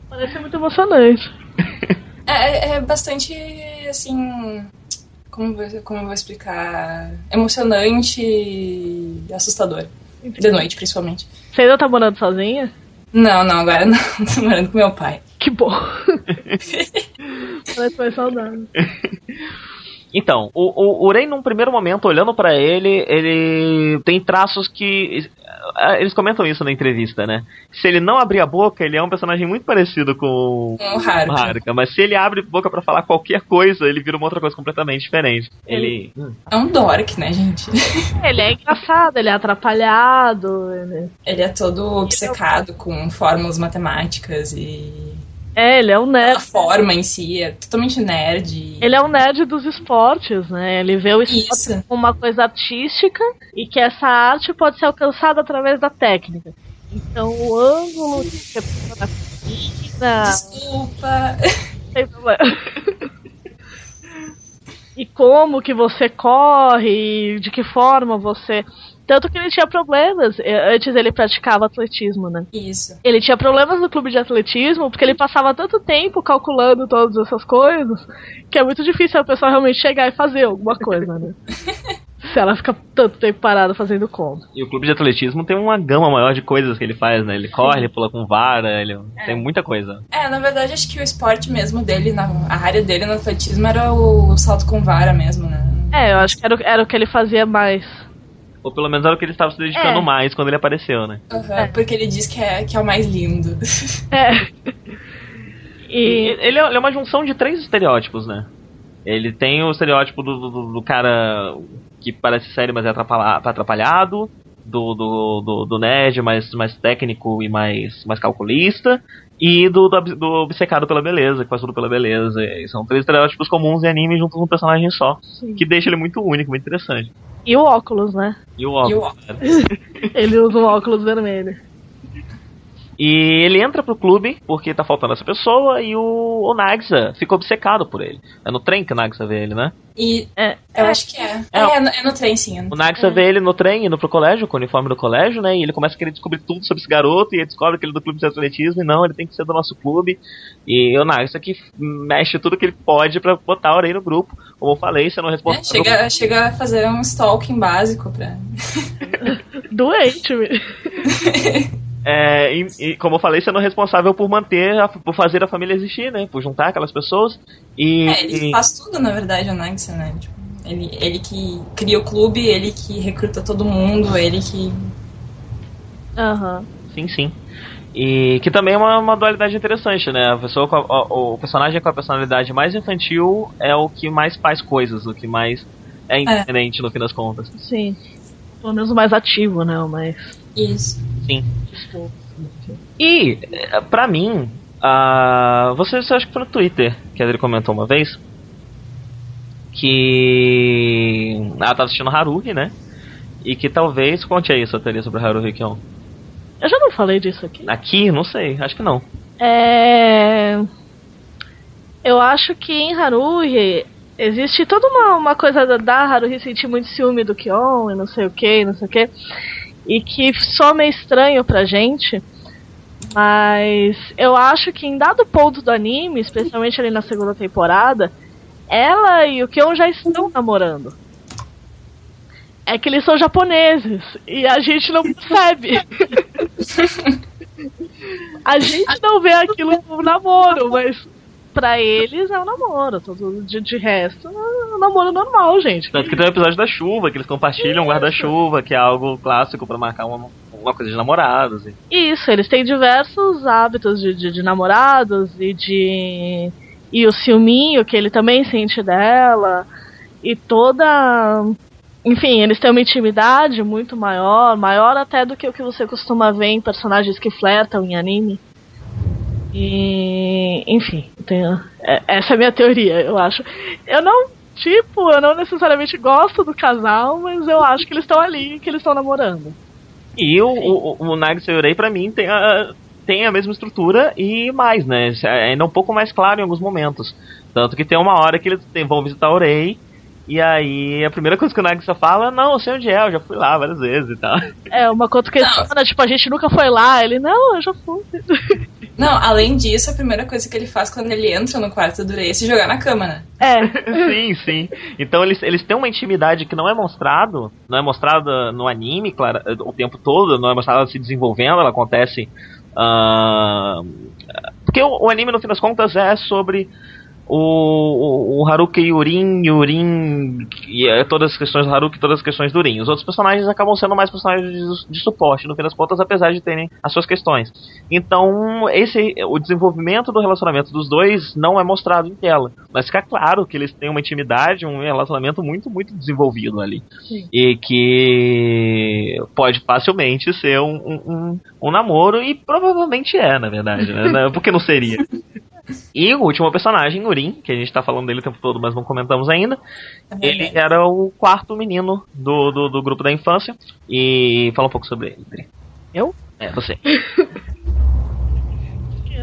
Parece muito emocionante. É, é bastante, assim. Como, vou- como eu vou explicar? Emocionante e assustador. De noite, principalmente. Você ainda tá morando sozinha? Não, não, agora não. Tô morando com meu pai. Que bom. Parece mais saudável. Então, o, o Urei, num primeiro momento, olhando pra ele, ele tem traços que. Eh, Eles comentam isso na entrevista, né? Se ele não abrir a boca, ele é um personagem muito parecido com Com o Haruka. Haruka. Mas se ele abre a boca pra falar qualquer coisa, ele vira uma outra coisa completamente diferente. Ele. Hum. É um dork, né, gente? Ele é engraçado, ele é atrapalhado. Ele... Ele é todo obcecado com fórmulas matemáticas e É, ele é um a nerd. forma em si é totalmente nerd. Ele é um nerd dos esportes, né? Ele vê o esporte Isso. como uma coisa artística e que essa arte pode ser alcançada através da técnica. Então o ângulo que você na piscina, Desculpa. Sem problema. e como que você corre, de que forma você. Tanto que ele tinha problemas. Antes ele praticava atletismo, né? Isso. Ele tinha problemas no clube de atletismo porque ele passava tanto tempo calculando todas essas coisas que é muito difícil a pessoa realmente chegar e fazer alguma coisa, né? Se ela fica tanto tempo parada fazendo conta. E o clube de atletismo tem uma gama maior de coisas que ele faz, né? Ele corre, ele pula com vara, ele tem muita coisa. É, na verdade, acho que o esporte mesmo dele, na, a área dele no atletismo era o salto com vara mesmo, né? É, eu acho que era, o- era o que ele fazia mais. Ou pelo menos era o que ele estava se dedicando É. mais quando ele apareceu, né? Aham, Porque ele diz que é, que é o mais lindo. É. E ele é ele é uma junção de três estereótipos, né? Ele tem o estereótipo do, do, do cara que parece sério, mas é atrapalha- atrapalhado. Do, do, do, do nerd mais, mais técnico e mais, mais calculista. E do, do, do obcecado pela beleza, que faz tudo pela beleza. E são três estereótipos comuns em anime juntos num personagem só. Que deixa ele muito único, muito interessante. E o óculos, né? E o óculos. E o óculos. cara. Ele usa um óculos vermelho. E ele entra pro clube porque tá faltando essa pessoa e o, o Nagisa fica obcecado por ele. É no trem que o Nagisa vê ele, né? E É. eu acho que é. É. É, é, no, é no trem, sim. é no O Nagisa vê ele no trem indo pro colégio, com o uniforme do colégio, né? E ele começa a querer descobrir tudo sobre esse garoto. E ele descobre que ele é do clube de atletismo. E não, ele tem que ser do nosso clube. E o Nagisa que mexe tudo que ele pode pra botar a orelha no grupo. Como eu falei, você não É, responde. chega, chega a fazer um stalking básico pra. Doente, É, e, e como eu falei, sendo responsável por manter, a- por fazer a família existir, né? Por juntar aquelas pessoas. E, É, ele e- faz tudo, na verdade, o Nagisa, né? Tipo, ele, ele que cria o clube, ele que recruta todo mundo, ele que. Aham. Sim, sim. E que também é uma, uma dualidade interessante, né? A pessoa com a- o, o personagem com a personalidade mais infantil é o que mais faz coisas, o que mais é independente no fim das contas. Sim. Pelo menos o mais ativo, né? O mais. Isso. Sim. E, eh, pra mim, ah, você, acha que foi no Twitter que a Adri comentou uma vez que ela tá assistindo Haruhi, né? E que talvez. Conte aí sua teoria sobre Haruhi Kion. Eu já não falei disso aqui. Aqui, não sei, acho que não. É... Eu acho que em Haruhi existe toda uma, uma coisa da, da Haruhi sentir muito ciúme do Kion e não sei o que, não sei o que. E que soa meio estranho pra gente. Mas eu acho que em dado ponto do anime, especialmente ali na segunda temporada, ela e o Kion já estão namorando. É que eles são japoneses e a gente não percebe. A gente não vê aquilo como namoro, mas pra eles é um namoro. Todo de, de resto é um namoro normal, gente. Tanto que tem o episódio da chuva, que eles compartilham um guarda-chuva, que é algo clássico pra marcar uma, uma coisa de namorados. E... Isso, eles têm diversos hábitos de, de, de namorados e de. E o ciúminho que ele também sente dela. E toda. Enfim, eles têm uma intimidade muito maior, maior até do que o que você costuma ver em personagens que flertam em anime. E. Enfim, tenho, é- essa é a minha teoria, eu acho. Eu não. Tipo, eu não necessariamente gosto do casal, mas eu acho que eles estão ali, que eles estão namorando. E o, o, o Nagisa Yurei, pra mim, tem a, tem a mesma estrutura e mais, né? É ainda um pouco mais claro em alguns momentos. Tanto que tem uma hora que eles vão visitar o Rei. E aí a primeira coisa que o Nagisa fala, não, eu sei onde é, eu já fui lá várias vezes e tal. É, uma coisa que questiona, tipo, a gente nunca foi lá. Ele, não, eu já fui. Não, além disso, a primeira coisa que ele faz quando ele entra no quarto do Rei é se jogar na cama, né? É, sim, sim. Então eles, eles têm uma intimidade que não é mostrado, não é mostrada no anime, claro, o tempo todo, não é mostrada se desenvolvendo, ela acontece Uh, porque o, o, anime, no fim das contas, é sobre o, o, o Haruki Yurin, Yurin, e é, todas as questões do Haruki, todas as questões do Urin. Os outros personagens acabam sendo mais personagens de, de, suporte, no fim das contas, apesar de terem as suas questões. Então, esse o desenvolvimento do relacionamento dos dois não é mostrado em tela. Mas fica claro que eles têm uma intimidade, um relacionamento muito, muito desenvolvido ali. Sim. E que pode facilmente ser um, um, um, um namoro, e provavelmente é, na verdade, né? Porque não seria. E o último personagem, Urim, que a gente tá falando dele o tempo todo, mas não comentamos ainda. Ele era o quarto menino do, do, do, grupo da infância. E fala um pouco sobre ele. Eu? É, você.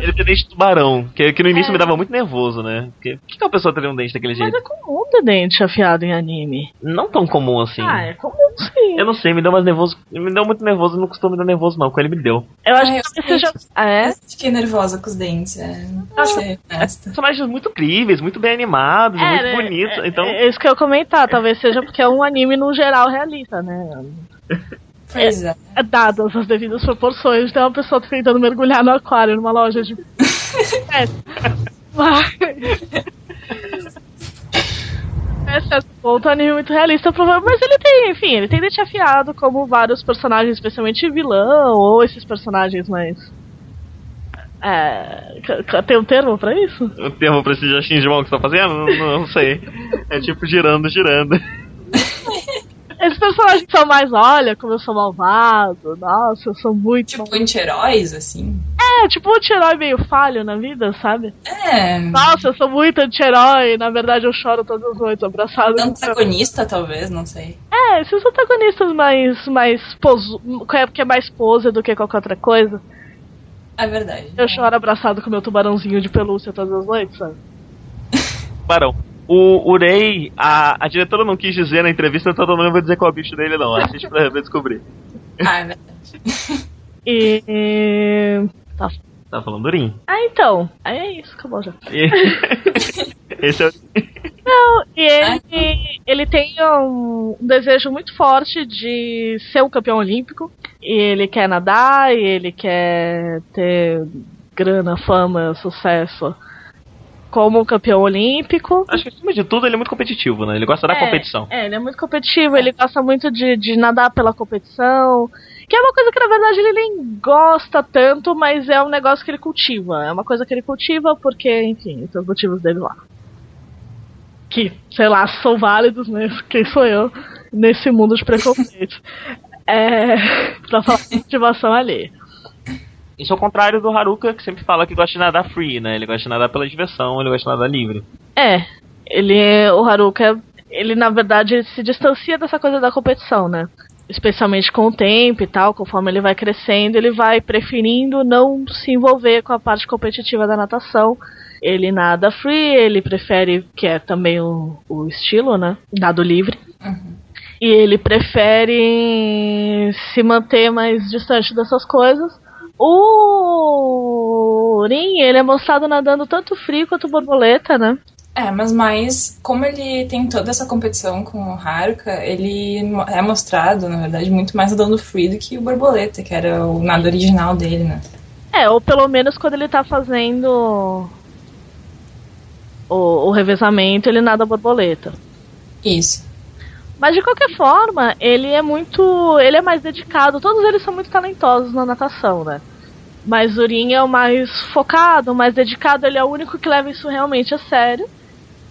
Ele tem dente de tubarão, que, que no início é. me dava muito nervoso, né? Porque, por que, que uma pessoa teria um dente daquele jeito? Mas é comum ter dente afiado em anime. Não tão comum assim. Ah, é comum sim. Eu não sei, me deu mais nervoso. Me deu muito nervoso, não costuma me dar nervoso, não. Com ele me deu. Eu acho ah, que você já. Ah, é? Eu fiquei nervosa com os dentes. É. Acho que personagens muito incríveis, muito bem animados, é, muito né? bonitos. É, então... é isso que eu ia comentar, talvez seja porque é um anime no geral realista, né? Pois é. é. Dadas as devidas proporções, tem uma pessoa tentando mergulhar no aquário numa loja de. é. Mas. É certo ponto, anime muito realista, mas ele tem, enfim, ele tem dente afiado, como vários personagens, especialmente vilão, ou esses personagens mais. É, tem um termo pra isso? Um termo pra esse de mão que você tá fazendo? Não, não sei. É tipo girando, girando. Esses personagens são mais, olha, como eu sou malvado, nossa, eu sou muito. Tipo anti-heróis, assim. É, tipo um anti-herói meio falho na vida, sabe? É. Nossa, eu sou muito anti-herói, na verdade eu choro todas as noites abraçado. Antagonista, talvez, não sei. É, esses antagonistas mais. mais poso, que é mais pose do que qualquer outra coisa. É verdade. Eu choro abraçado com meu tubarãozinho de pelúcia todas as noites, sabe? Barão. O Urei, a, a diretora não quis dizer na entrevista, então eu não vou dizer qual é o bicho dele, não. Assiste pra descobrir. Ah, é verdade. e. Tá. Tá falando do Urim. Ah, então. Aí é isso, acabou já. Esse é o. Não, e ele, ele tem um, desejo muito forte de ser um campeão olímpico. E ele quer nadar, e ele quer ter grana, fama, sucesso como campeão olímpico. Acho que acima de tudo ele é muito competitivo, né? Ele gosta da é, competição. É, ele é muito competitivo, ele gosta muito de, de nadar pela competição. Que é uma coisa que na verdade ele nem gosta tanto, mas é um negócio que ele cultiva. É uma coisa que ele cultiva porque, enfim, tem os motivos dele lá. Que, sei lá, são válidos, né? Quem sou eu nesse mundo de preconceitos? é. pra falar de motivação ali. Isso é o contrário do Haruka, que sempre fala que gosta de nadar free, né? Ele gosta de nadar pela diversão, ele gosta de nadar livre. É, ele é. O Haruka, ele na verdade se distancia dessa coisa da competição, né? Especialmente com o tempo e tal, conforme ele vai crescendo, ele vai preferindo não se envolver com a parte competitiva da natação. Ele nada free, ele prefere, que é também o, o estilo, né? Nado livre. Uhum. E ele prefere se manter mais distante dessas coisas o Rin, ele é mostrado nadando tanto frio quanto borboleta, né? É, mas mais, como ele tem toda essa competição com o Haruka, ele é mostrado, na verdade, muito mais nadando free do que o borboleta, que era o nado original dele, né? É, ou pelo menos quando ele tá fazendo o, o revezamento, ele nada borboleta. Isso. Mas de qualquer forma, ele é muito. Ele é mais dedicado. Todos eles são muito talentosos na natação, né? Mas Urin é o mais focado, o mais dedicado, ele é o único que leva isso realmente a sério.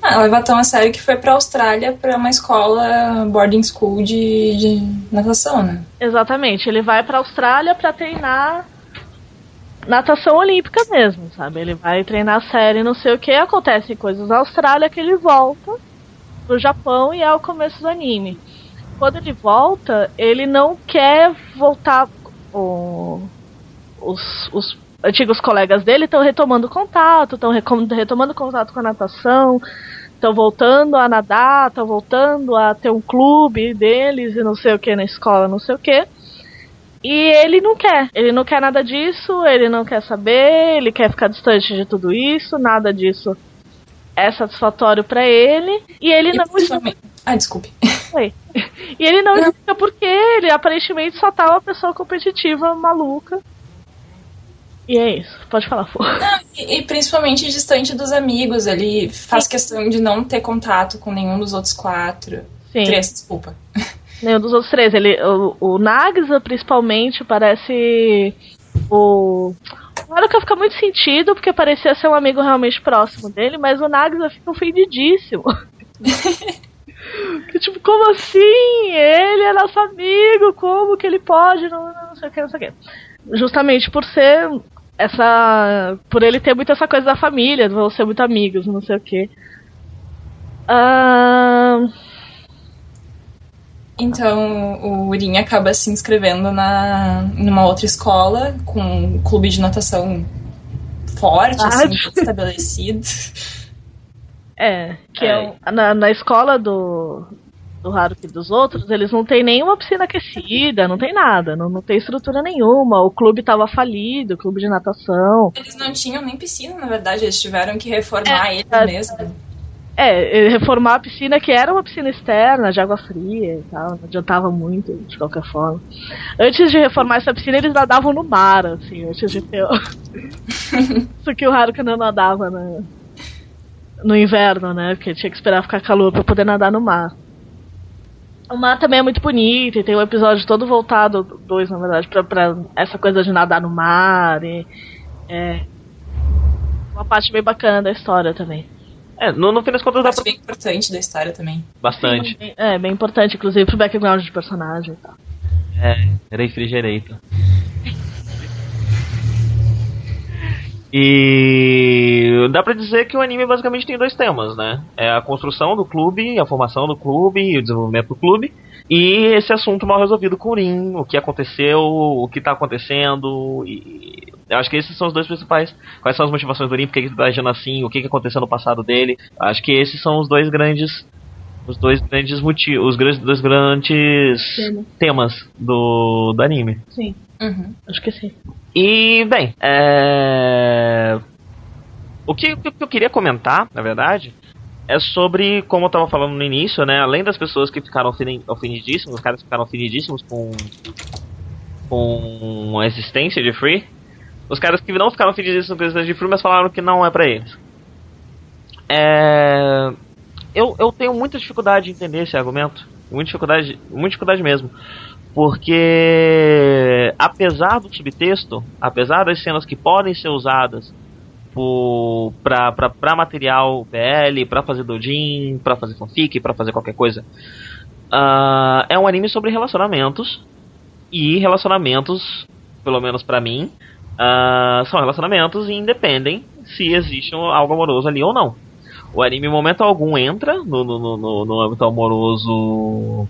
Ah, leva tão a sério que foi pra Austrália para uma escola boarding school de, de natação, né? Exatamente, ele vai pra Austrália para treinar natação olímpica mesmo, sabe? Ele vai treinar sério, não sei o que, acontecem coisas na Austrália que ele volta pro Japão e é o começo do anime. Quando ele volta, ele não quer voltar. Os, os antigos colegas dele estão retomando contato, estão retomando contato com a natação, estão voltando a nadar, estão voltando a ter um clube deles e não sei o que na escola, não sei o que. E ele não quer, ele não quer nada disso, ele não quer saber, ele quer ficar distante de tudo isso, nada disso é satisfatório para ele e ele e não principalmente... Ah, desculpe. Oi. E ele não, não. explica porque ele aparentemente só tá uma pessoa competitiva maluca. E é isso, pode falar, Fô. E, e principalmente distante dos amigos, ele faz questão de não ter contato com nenhum dos outros quatro. Sim. Três, desculpa. Nenhum dos outros três. Ele, o, o Nagisa, principalmente, parece o. O Haruka fica muito sentido, porque parecia ser um amigo realmente próximo dele, mas o Nagisa fica ofendidíssimo. que, tipo, como assim? Ele é nosso amigo, como que ele pode? Não, não sei o que, não sei o que. Justamente por ser essa. Por ele ter muito essa coisa da família, vão ser muito amigos, não sei o que. Ah. Então o Urin acaba se inscrevendo na, numa outra escola com um clube de natação forte, Ah, assim, estabelecido. É, que é, É. na, na escola do, do Haruki e dos outros, eles não tem nenhuma piscina aquecida, não tem nada, não, não tem estrutura nenhuma. O clube tava falido, o clube de natação. Eles não tinham nem piscina, na verdade, eles tiveram que reformar ele é. mesmo. É, e reformar a piscina, que era uma piscina externa, de água fria e tal, não adiantava muito, de qualquer forma. Antes de reformar essa piscina, eles nadavam no mar, assim, antes de ter. o- Isso que o Haruka não nadava na- no inverno, né? Porque tinha que esperar ficar calor pra poder nadar no mar. O mar também é muito bonito, e tem um episódio todo voltado, dois na verdade, pra, pra essa coisa de nadar no mar. E, é uma parte bem bacana da história também. É, no, no fim das contas dá Parte pra... bem importante da história também. Bastante. Sim, é, bem importante, inclusive pro background de personagem e tal. É, refrigerito. E dá pra dizer que o anime basicamente tem dois temas, né? É a construção do clube, a formação do clube e o desenvolvimento do clube. E esse assunto mal resolvido com o Rin, o que aconteceu, o que tá acontecendo. E eu acho que esses são os dois principais. Quais são as motivações do Rin, por que ele tá agindo assim, o que, que aconteceu no passado dele. Acho que esses são os dois grandes. Os dois grandes motivos. Os grandes, dois grandes Tema. temas do, do anime. Sim, Uhum. acho que sim. E, bem, é... o, que, o que eu queria comentar, na verdade, é sobre, como eu tava falando no início, né? Além das pessoas que ficaram ofendidíssimos, os caras que ficaram ofendidíssimos com, com a existência de Free, os caras que não ficaram ofendidíssimos com existência de mas falaram que não é pra eles. É... Eu, eu tenho muita dificuldade de entender esse argumento. Muita dificuldade, muita dificuldade mesmo. Porque, apesar do subtexto, apesar das cenas que podem ser usadas pra material PL, pra fazer doujin, pra fazer fanfic, pra fazer qualquer coisa, ah, é um anime sobre relacionamentos. E relacionamentos, pelo menos pra mim, ah, são relacionamentos e independem se existe um- algo amoroso ali ou não. O anime, em momento algum, entra no, no, no, no- âmbito amoroso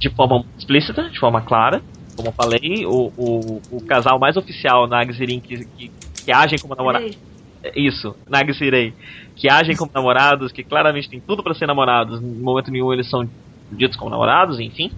de forma explícita, de forma clara. Como eu falei, o, o, o casal mais oficial, Nags e Rin, que, que, que agem como namorados. Isso, Nags e Rei. Que agem como namorados, que claramente tem tudo pra ser namorados. Em momento nenhum eles são ditos como namorados, enfim.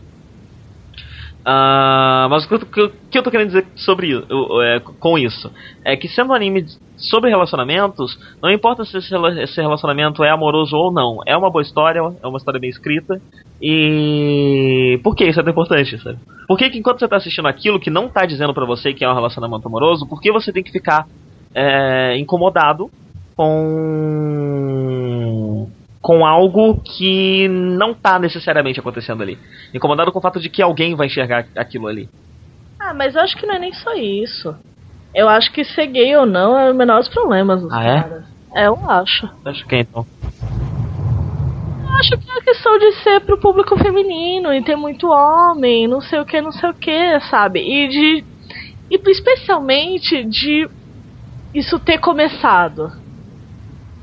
Ah, mas o que, eu- que eu- tô querendo dizer sobre eu- é, com isso é que sendo um anime sobre relacionamentos, não importa se esse rela- esse relacionamento é amoroso ou não, é uma boa história, é uma história bem escrita. E por que isso é tão importante, sabe? Por que, que enquanto você tá assistindo aquilo que não tá dizendo pra você que é um relacionamento amoroso, por que você tem que ficar é, incomodado com com algo que não tá necessariamente acontecendo ali. Incomodado com o fato de que alguém vai enxergar aquilo ali. Ah, mas eu acho que não é nem só isso. Eu acho que ser gay ou não é o menor dos problemas dos Ah, é? caras. É, eu acho. Acho que é, então. Eu acho que é a questão de ser pro público feminino e ter muito homem, não sei o que, não sei o que, sabe? E de. E especialmente de isso ter começado.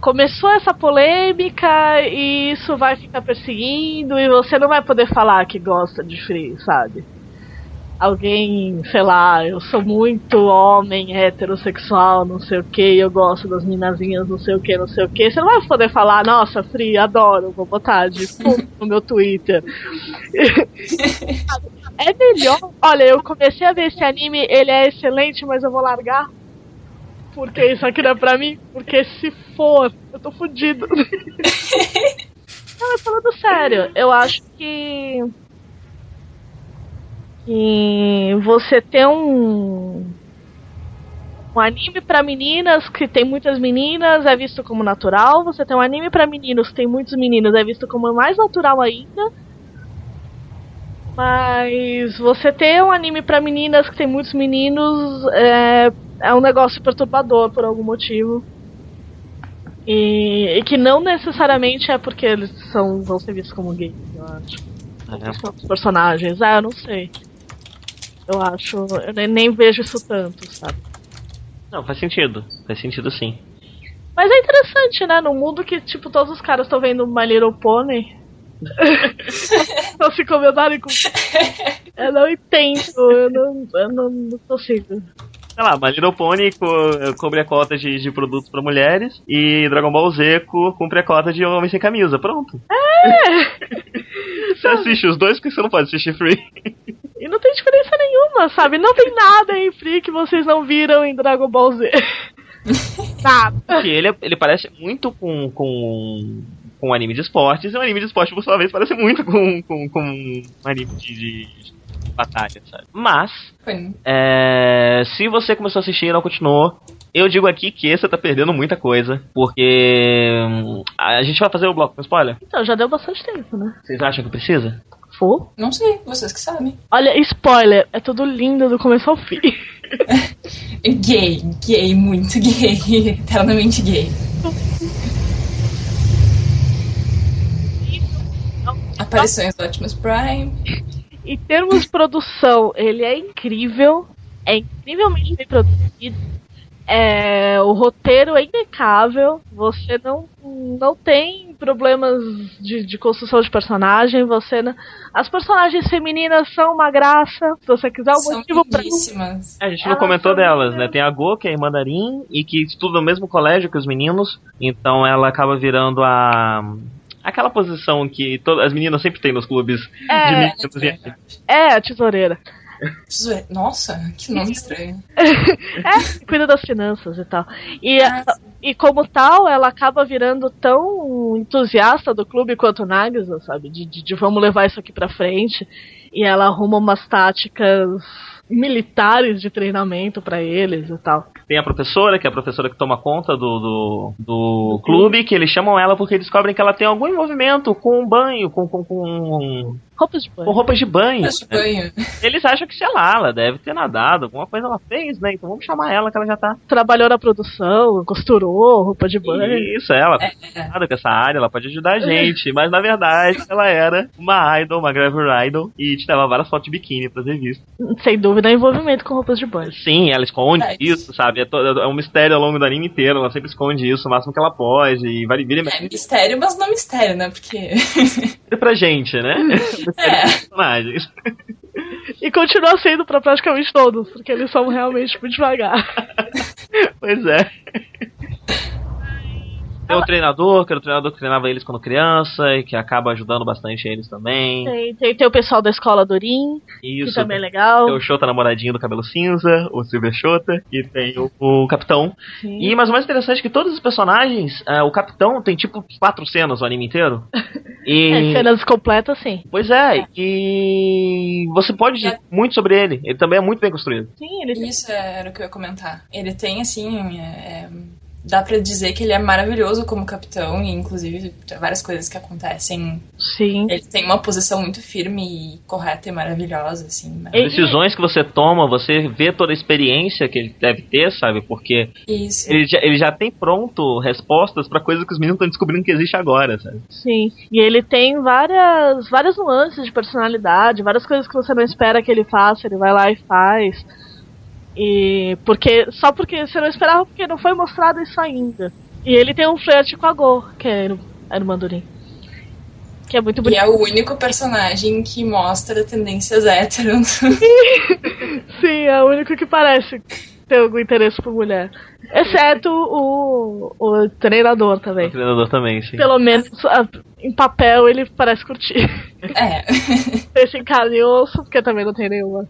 Começou essa polêmica e isso vai ficar perseguindo e você não vai poder falar que gosta de free, sabe? Alguém, sei lá, eu sou muito homem, heterossexual, não sei o que, eu gosto das minazinhas, não sei o que, não sei o que. Você não vai poder falar, nossa, Free, adoro, vou botar de no meu Twitter. é melhor. Olha, eu comecei a ver esse anime, ele é excelente, mas eu vou largar. Porque isso aqui não é pra mim? Porque se for, eu tô fudido. não, falando sério, eu acho que. Que você ter um. um anime pra meninas que tem muitas meninas é visto como natural. Você tem um anime pra meninos que tem muitos meninos é visto como mais natural ainda. Mas você ter um anime pra meninas que tem muitos meninos é, é um negócio perturbador por algum motivo. E, e que não necessariamente é porque eles são, vão ser vistos como gays, eu acho. É. Os personagens. Ah, eu não sei. Eu acho. Eu nem, nem vejo isso tanto, sabe? Não, faz sentido. Faz sentido sim. Mas é interessante, né? No mundo que, tipo, todos os caras estão vendo My Little Pony. Estão se comentarem com. Eu não entendo, eu não, eu não, não consigo. Sei lá, My Little Pony co cobre a cota de, de produtos pra mulheres e Dragon Ball Z co cumpre a cota de homem sem camisa. Pronto. É! Você assiste os dois porque você não pode assistir Free. E não tem diferença nenhuma, sabe? Não tem nada em Free que vocês não viram em Dragon Ball Z. Nada. Porque ele, ele parece muito com, com, com um anime de esportes, e um anime de esporte, por sua vez, parece muito com, com, com um anime de, de batalha, sabe? Mas, é, se você começou a assistir e não continuou, eu digo aqui que você tá perdendo muita coisa, porque hum, a gente vai fazer o bloco com spoiler. Então, já deu bastante tempo, né? Vocês acham que precisa? For? Não sei, vocês que sabem. Olha, spoiler, é tudo lindo do começo ao fim. Gay, gay, muito gay, eternamente gay. Aparições do Optimus Prime. Em termos de produção, ele é incrível. É incrivelmente bem produzido. É, o roteiro é impecável. Você não, não tem problemas de, de construção de personagem. Você não- As personagens femininas são uma graça. Se você quiser um São motivo pra. lindíssimas. A gente não comentou são delas, né? Tem a Go, que é a irmã da Rin, e que estuda no mesmo colégio que os meninos, então ela acaba virando a. Aquela posição que to- as meninas sempre têm nos clubes de É, meninos. e- É, a tesoureira. Nossa, que nome estranho. É, cuida das finanças e tal. E, Ah, e como tal, ela acaba virando tão entusiasta do clube quanto o Nagisa, sabe? De, de, de vamos levar isso aqui pra frente. E ela arruma umas táticas militares de treinamento pra eles e tal. Tem a professora, que é a professora que toma conta do, do, do clube, que eles chamam ela porque descobrem que ela tem algum envolvimento com banho, com, com, com, Roupas de com banho. roupas de banho. Mas de banho. Eles acham que, sei lá, ela deve ter nadado, alguma coisa ela fez, né? Então vamos chamar ela que ela já tá. Trabalhou na produção, costurou roupa de banho. Isso, ela É. nada com essa área, ela pode ajudar a gente. Mas na verdade, ela era uma idol, uma graver idol, e tirava várias fotos de biquíni pras revistas. Sem dúvida, envolvimento com roupas de banho. Sim, ela esconde Verdade. isso, sabe? É, to- é um mistério ao longo do anime inteiro, ela sempre esconde isso o máximo que ela pode, e vai vira e É mistério, mas não mistério, né? Porque. pra gente, né? É. personagens. E continua sendo pra praticamente todos, porque eles são realmente muito devagar. Pois é. Tem o treinador, que era o treinador que treinava eles quando criança e que acaba ajudando bastante eles também. Tem, tem, tem o pessoal da escola que Isso. também é legal. Tem o Shota namoradinho do cabelo cinza, o Silver Shota, e tem o, o Capitão. Sim. E mas o mais interessante é que todos os personagens, ah, o Capitão tem tipo quatro cenas no anime inteiro. E. É, cenas completas, sim. Pois é, e você pode dizer muito sobre ele. Ele também é muito bem construído. Sim, ele tem Isso era o que eu ia comentar. Ele tem, assim. Dá pra dizer que ele é maravilhoso como capitão, e inclusive tem várias coisas que acontecem. Sim. Ele tem uma posição muito firme e correta e maravilhosa, assim. As Ele- decisões que você toma, você vê toda a experiência que ele deve ter, sabe? Porque Isso. ele já, ele já tem pronto respostas pra coisas que os meninos estão descobrindo que existe agora, sabe? Sim. E ele tem várias, várias nuances de personalidade, várias coisas que você não espera que ele faça, ele vai lá e faz. E porque só porque você não esperava porque não foi mostrado isso ainda. E ele tem um flerte com a Go, que é a irmã do Rin. Que é muito E bonito. é o único personagem que mostra tendências hétero. Sim, é o único que parece ter algum interesse por mulher. Exceto o, o treinador O também. treinador também, sim. Pelo menos a- em papel ele parece curtir. é. Esse e osso, porque também não tem nenhuma.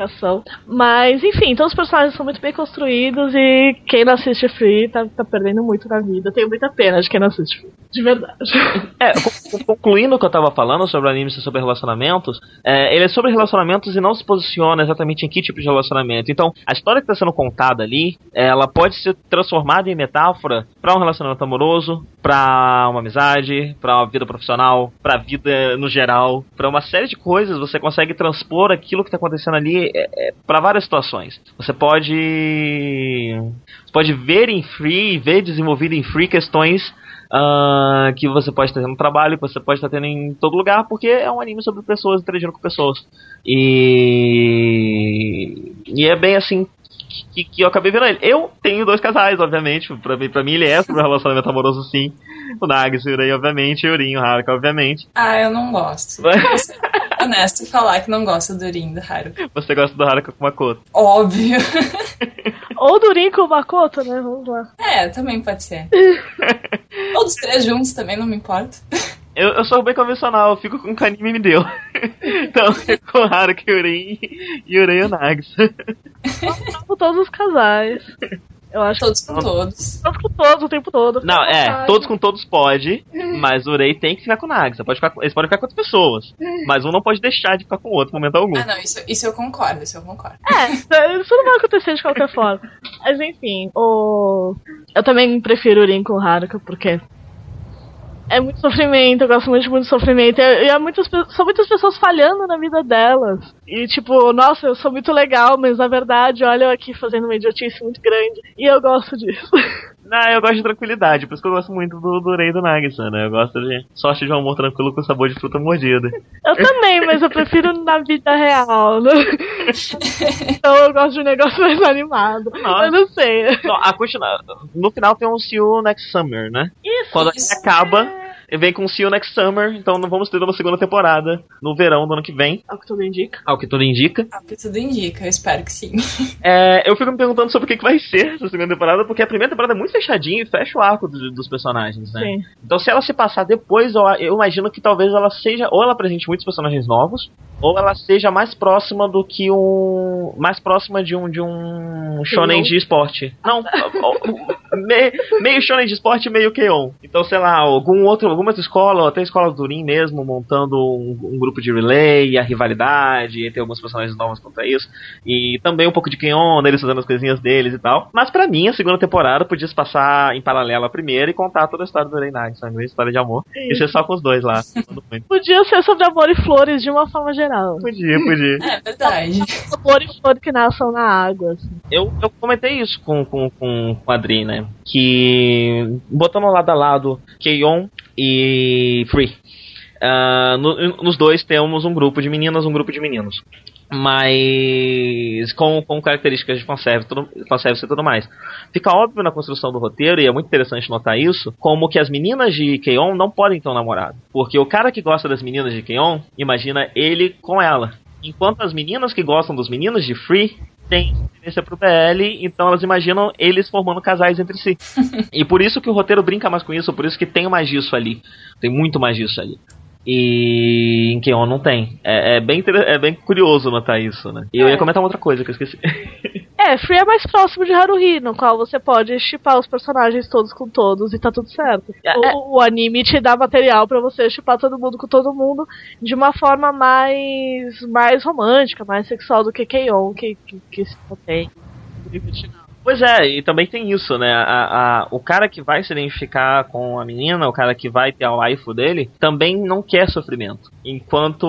Explicação. Mas, enfim, todos os personagens são muito bem construídos e quem não assiste Free tá, tá perdendo muito na vida. Tenho muita pena de quem não assiste Free. De verdade. É, concluindo o que eu tava falando sobre o anime ser sobre relacionamentos, é, ele é sobre relacionamentos e não se posiciona exatamente em que tipo de relacionamento. Então, a história que está sendo contada ali, ela pode ser transformada em metáfora para um relacionamento amoroso, para uma amizade, para uma vida profissional, para vida no geral, para uma série de coisas. Você consegue transpor aquilo que está acontecendo ali é, é, para várias situações. Você pode você pode ver em Free, ver desenvolvido em Free questões uh, que você pode estar tendo no trabalho, que você pode estar tendo em todo lugar, porque é um anime sobre pessoas interagindo com pessoas. E, e é bem assim que, que eu acabei vendo ele. Eu tenho dois casais, obviamente. Pra mim, pra mim ele é sobre um relacionamento amoroso, sim. O Nags, o Yurei, obviamente, e o Urin, o Haruka, obviamente. Ah, eu não gosto. honesto falar que não gosta do Urin do Haruka. Você gosta do Haruka com Makoto? Óbvio. Ou do Urin com o Makoto, né? Vamos lá. É, também pode ser. Ou dos três juntos também, não me importa. Eu, eu sou bem convencional, eu fico com o que anime me deu. então, eu com o Haruka, Yurin e e o Nags. com todos os casais. Eu acho todos com todos. Todos com todos o tempo todo. Não, é, todos com todos pode, mas o Rei tem que ficar com o Nags. Pode ficar, eles podem ficar com outras pessoas. Mas um não pode deixar de ficar com o outro no momento algum. Ah, não, isso, isso eu concordo, isso eu concordo. É, isso não vai acontecer de qualquer forma. Mas enfim, o. Eu também prefiro o Rin com o Haruka, porque é muito sofrimento, eu gosto muito de muito sofrimento. E é muitas, são muitas pessoas falhando na vida delas. E tipo, nossa, eu sou muito legal, mas na verdade, olha eu aqui fazendo uma idiotice muito grande. E eu gosto disso. Não, eu gosto de tranquilidade, por isso que eu gosto muito do, do Rei do Nagisa, né? Eu gosto de sorte de um amor tranquilo com sabor de fruta mordida. Eu também, mas eu prefiro na vida real, né? então eu gosto de um negócio mais animado. Nossa. Eu não sei. Não, a continua... No final tem um See You Next Summer, né? Isso, Quando isso acaba. Vem com See You Next Summer, então não vamos ter uma segunda temporada no verão do ano que vem. Ao que tudo indica. Ao que tudo indica. Ao que tudo indica, eu espero que sim. É, eu fico me perguntando sobre o que, que vai ser essa segunda temporada, porque a primeira temporada é muito fechadinha e fecha o arco do, dos personagens, né? Sim. Então se ela se passar depois, eu, eu imagino que talvez ela seja, ou ela apresente muitos personagens novos, ou ela seja mais próxima do que um. mais próxima de um de um shonen de esporte. Não, meio, meio shonen de esporte meio Keion. Então, sei lá, algum outro, algumas escolas, até a escola do Durin mesmo, montando um, um, grupo de relay, a rivalidade, e ter alguns personagens novos contra isso. E também um pouco de Keion, eles fazendo as coisinhas deles e tal. Mas para mim, a segunda temporada podia se passar em paralelo à primeira e contar toda a história do Reinag, sabe? Uma história de amor. E ser só com os dois lá. podia ser sobre amor e flores de uma forma geral. Podia, podia. É verdade. Sabor e flor que nasçam na água. Assim. Eu, eu comentei isso com, com, com, com a Adri, né? Que botando lado a lado Keion e Free. Uh, no, nos dois temos um grupo de meninas, um grupo de meninos mas com, com características de fanservice, tudo, e tudo mais. Fica óbvio na construção do roteiro, e é muito interessante notar isso, como que as meninas de Keion não podem ter um namorado. Porque o cara que gosta das meninas de Keion, imagina ele com ela. Enquanto as meninas que gostam dos meninos de Free têm tendência pro BL, então elas imaginam eles formando casais entre si. e por isso que o roteiro brinca mais com isso, por isso que tem mais disso ali. Tem muito mais disso ali. E em Keon não tem. É, é, bem, é bem curioso notar isso, né? E eu ia é. comentar uma outra coisa que eu esqueci. É, Free é mais próximo de Haruhi, no qual você pode chipar os personagens todos com todos e tá tudo certo. É, o, é. o, anime te dá material para você chipar todo mundo com todo mundo de uma forma mais mais romântica, mais sexual do que Keon, que, que, que se tem. Pois é, e também tem isso, né? A, a, o cara que vai se identificar com a menina, o cara que vai ter a waifu dele, também não quer sofrimento. Enquanto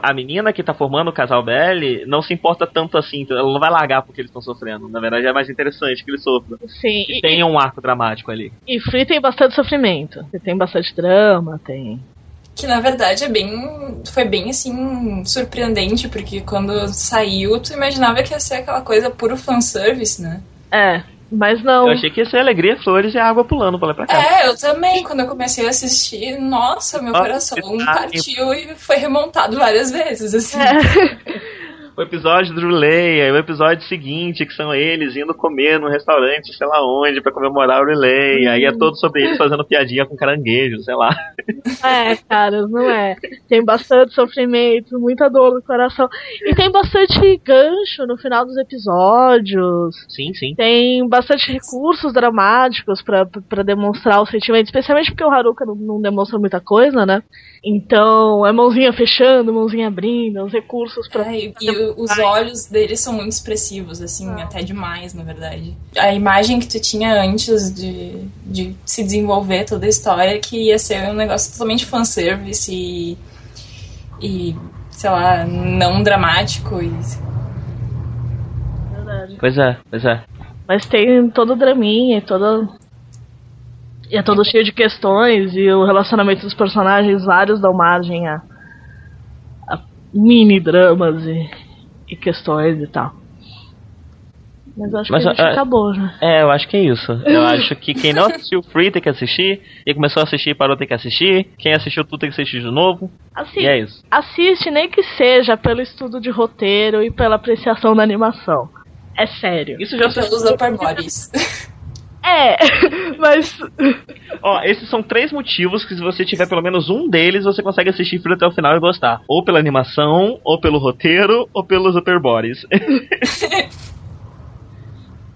a menina que tá formando o casal BL não se importa tanto assim, ela não vai largar porque eles estão sofrendo. Na verdade é mais interessante que eles sofram. Sim. E, e tem um arco dramático ali. E Free tem bastante sofrimento. Tem bastante drama, tem que na verdade é bem. Foi bem assim, surpreendente, porque quando saiu, tu imaginava que ia ser aquela coisa puro fanservice, né? É, mas não. Eu achei que ia ser alegria, flores e água pulando pra lá pra cá. É, eu também. Quando eu comecei a assistir, nossa, meu coração partiu e foi remontado várias vezes, assim. É. o episódio do Relay, o episódio seguinte, que são eles indo comer num restaurante, sei lá onde, pra comemorar o Relay. Aí é todo sobre eles fazendo piadinha com caranguejo, sei lá. É, cara, não é. Tem bastante sofrimento, muita dor no coração. E tem bastante gancho no final dos episódios. Sim, sim. Tem bastante recursos dramáticos pra pra demonstrar o sentimento, especialmente porque o Haruka não, não demonstra muita coisa, né? Então, é mãozinha fechando, mãozinha abrindo, os recursos pra. É, e, e os olhos deles são muito expressivos, assim, até demais, na verdade. A imagem que tu tinha antes de, de se desenvolver toda a história que ia ser um negócio totalmente fanservice e. e sei lá, não dramático e. Verdade. Pois é, pois é. Mas tem todo o draminha, todo. E é todo cheio de questões, e o relacionamento dos personagens, vários dão margem a, a mini dramas e, e questões e tal. Mas eu acho Mas, que a gente é- acabou já. É, eu acho que é isso. Eu acho que quem não assistiu Free tem que assistir, e começou a assistir e parou tem que assistir, quem assistiu tudo tem que assistir de novo, Assim, e é isso. assiste nem que seja pelo estudo de roteiro e pela apreciação da animação. É sério. Isso já Pelos upper bodies. É, mas. Ó, esses são três motivos que se você tiver pelo menos um deles, você consegue assistir Free até o final e gostar. Ou pela animação, ou pelo roteiro, ou pelos upper bodies.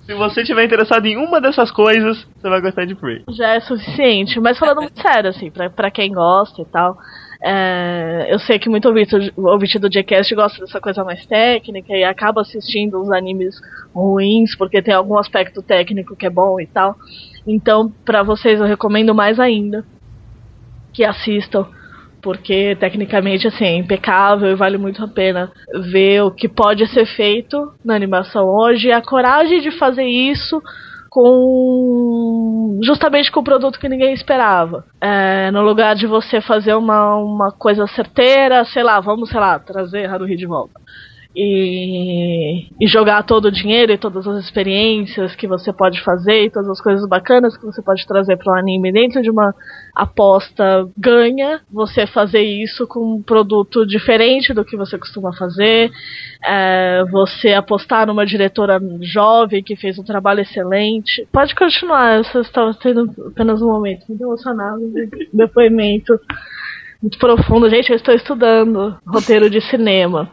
se você tiver interessado em uma dessas coisas, você vai gostar de Free. já é suficiente. Mas falando muito sério, assim, pra, pra quem gosta e tal. É, eu sei que muito ouvinte, ouvinte do Jcast gosta dessa coisa mais técnica e acaba assistindo uns animes ruins porque tem algum aspecto técnico que é bom e tal. Então, pra vocês eu recomendo mais ainda que assistam, porque tecnicamente assim, é impecável e vale muito a pena ver o que pode ser feito na animação hoje e a coragem de fazer isso com justamente com o produto que ninguém esperava. É, no lugar de você fazer uma, uma coisa certeira, sei lá, vamos, sei lá, trazer Haruhi de volta. E, e jogar todo o dinheiro e todas as experiências que você pode fazer e todas as coisas bacanas que você pode trazer para o anime dentro de uma aposta ganha, você fazer isso com um produto diferente do que você costuma fazer, é, você apostar numa diretora jovem que fez um trabalho excelente. Pode continuar, eu estava tendo apenas um momento muito emocionado, um depoimento muito profundo. Gente, eu estou estudando roteiro de cinema.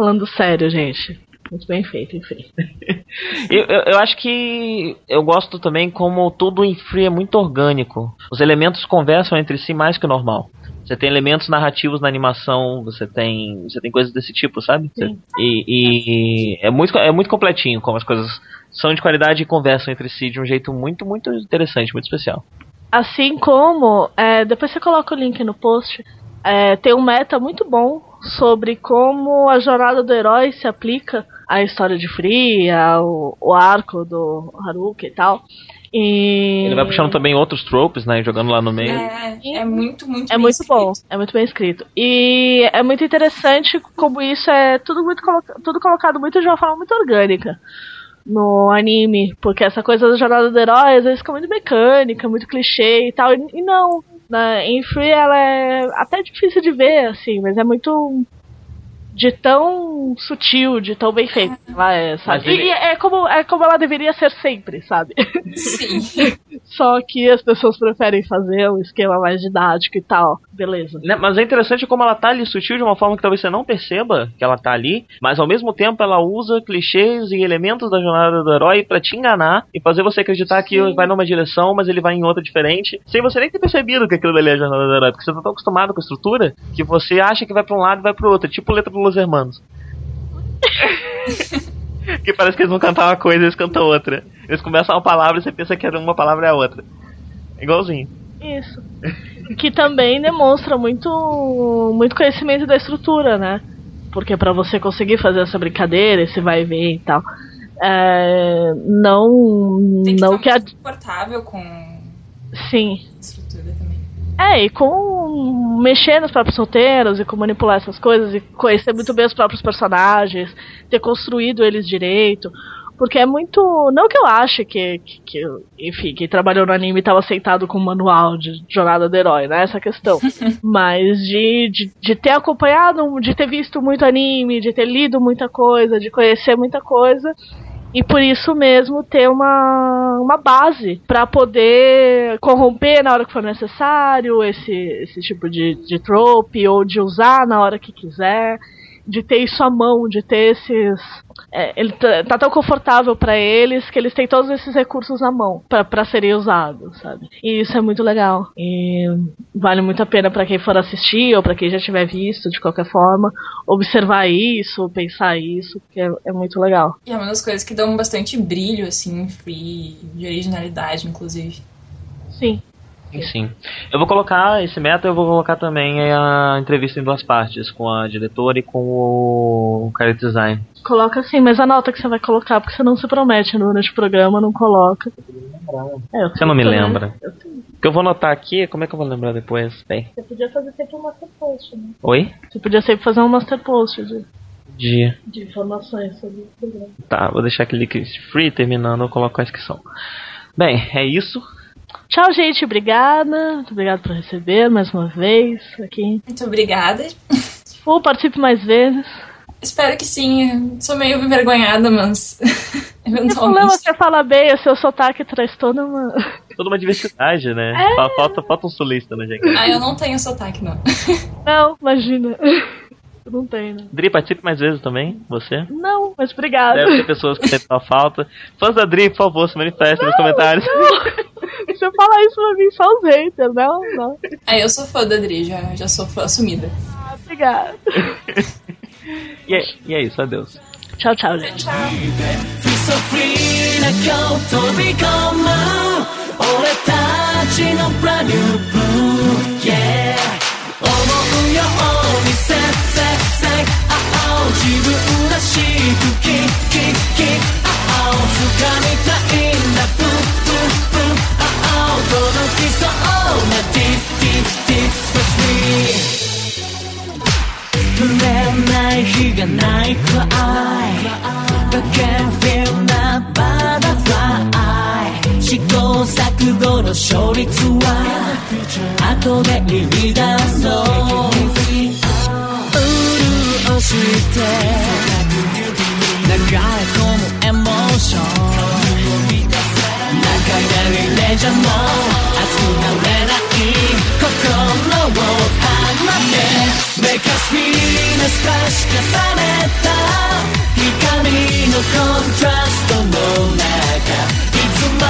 Falando sério, gente. Muito bem feito, enfim. Eu, eu, eu acho que eu gosto também como tudo em Free é muito orgânico. Os elementos conversam entre si mais que o normal. Você tem elementos narrativos na animação, você tem, você tem coisas desse tipo, sabe? Você- e e é, muito, é muito completinho como as coisas são de qualidade e conversam entre si de um jeito muito, muito interessante, muito especial. Assim como, é, depois você coloca o link no post, é, tem um meta muito bom sobre como a jornada do herói se aplica à história de Free, ao, ao arco do Haruka e tal. E Ele vai puxando também outros tropes, né? Jogando lá no meio. É, é muito, muito É bem muito bom, escrito. é muito bem escrito. E é muito interessante como isso é tudo muito coloca- tudo colocado muito de uma forma muito orgânica no anime, porque essa coisa da jornada do herói às vezes fica muito mecânica, muito clichê e tal, e, e não. Na, em Free ela é até difícil de ver, assim, mas é muito de tão sutil, de tão bem feito ela é, sabe? Ele- E, é como, é como ela deveria ser sempre, sabe? Sim. Só que as pessoas preferem fazer um esquema mais didático e tal. Beleza. Né, Mas é interessante como ela tá ali sutil de uma forma que talvez você não perceba que ela tá ali, mas ao mesmo tempo ela usa clichês e elementos da jornada do herói pra te enganar e fazer você acreditar que vai numa direção, mas ele vai em outra diferente, sem você nem ter percebido que aquilo dali é a jornada do herói, porque você tá tão acostumado com a estrutura que você acha que vai pra um lado e vai pro outro, é tipo letra dos Hermanos. que parece que eles vão cantar uma coisa e eles cantam outra. Eles começam uma palavra e você pensa que uma palavra é a outra. Igualzinho. Isso. que também demonstra muito, muito conhecimento da estrutura, né? Porque pra você conseguir fazer essa brincadeira, esse vai e vem e tal, é, não, Tem que não que a, muito confortável com sim, a estrutura também. É e com mexer nos próprios roteiros e com manipular essas coisas e conhecer muito bem os próprios personagens, ter construído eles direito. Porque é muito. Não que eu ache que, que, que enfim, quem trabalhou no anime estava sentado com um manual de jornada do herói, né? Essa questão. Mas de, de, de ter acompanhado, de ter visto muito anime, de ter lido muita coisa, de conhecer muita coisa e por isso mesmo ter uma, uma base para poder corromper na hora que for necessário esse, esse tipo de, de trope ou de usar na hora que quiser de ter isso à mão, de ter esses. É, ele tá, tá, tão confortável para eles que eles têm todos esses recursos à mão para serem usados, sabe? E isso é muito legal. E vale muito a pena para quem for assistir ou para quem já tiver visto de qualquer forma, observar isso, pensar isso, porque é, é, muito legal. E é uma das coisas que dão bastante brilho, assim, free, de originalidade, inclusive. Sim. Sim. Eu vou colocar esse meta, eu vou colocar também a entrevista em duas partes, com a diretora e com o cara de design. Coloca sim, mas anota que você vai colocar, porque você não se promete durante o programa, não coloca. É, você não me lembra. O que eu vou anotar aqui, como é que eu vou lembrar depois? Bem. Você podia fazer sempre um master post, né? Oi? Você podia sempre fazer um master post de, de... de informações sobre o programa. Tá, vou deixar aquele free terminando, eu coloco a inscrição. Bem, é isso. Tchau, gente. Obrigada. Muito obrigada por receber mais uma vez aqui. Muito obrigada. Ou participe mais vezes. Espero que sim. Sou meio envergonhada, mas. Eventualmente. O problema você fala bem, o seu sotaque traz toda uma. Toda uma diversidade, né? É. Falta, falta um sulista, né, gente? Ah, eu não tenho sotaque, não. Não, imagina. Eu não tenho, né? Dri, participe mais vezes também, você? Não, mas obrigada. Deve ter pessoas que sentem sua falta. Fãs da Dri, por favor, se manifestem nos comentários. Não. Se eu falar isso pra mim, só os haters, não, não. Ah, eu sou fã da Dri, já, já sou fã assumida. Ah, obrigada. e, é, e é isso, adeus. Tchau, tchau, gente. Tchau. 自分らしくキッキッキッああ掴みたい きそうなティッティッティッスパスリー触れない日がないくらい The can feel that butterfly 試行錯誤の勝率は後で言い出そう潤して流れ込むエモーション長いなりレジャーも熱くなれない心を放ってメカスピーナス可視化された光のコントラストの中いつま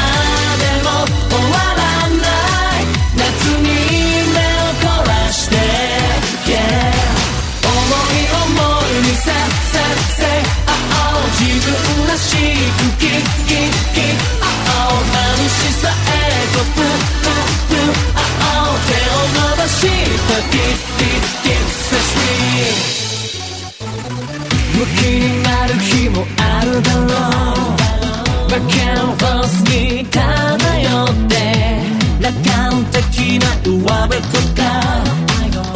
でも終わらない夏に目を凝らして、yeah にせせせああ自分らしくキッスペシムキになる日もあるだろうバキャンバスに漂って楽観的な上辺とか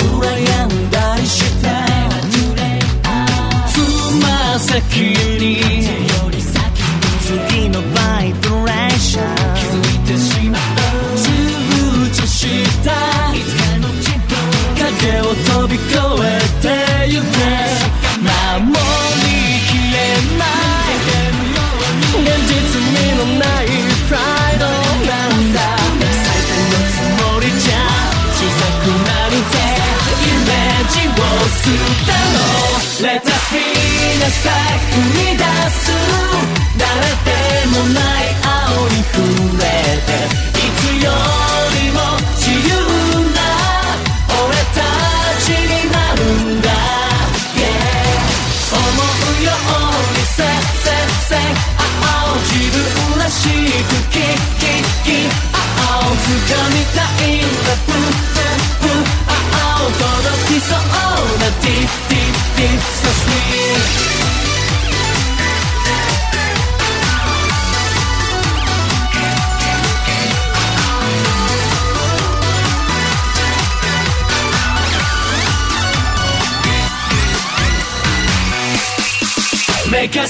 羨んだりしてつま先に次のバイブレーション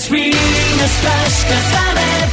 Respira, estás cansada.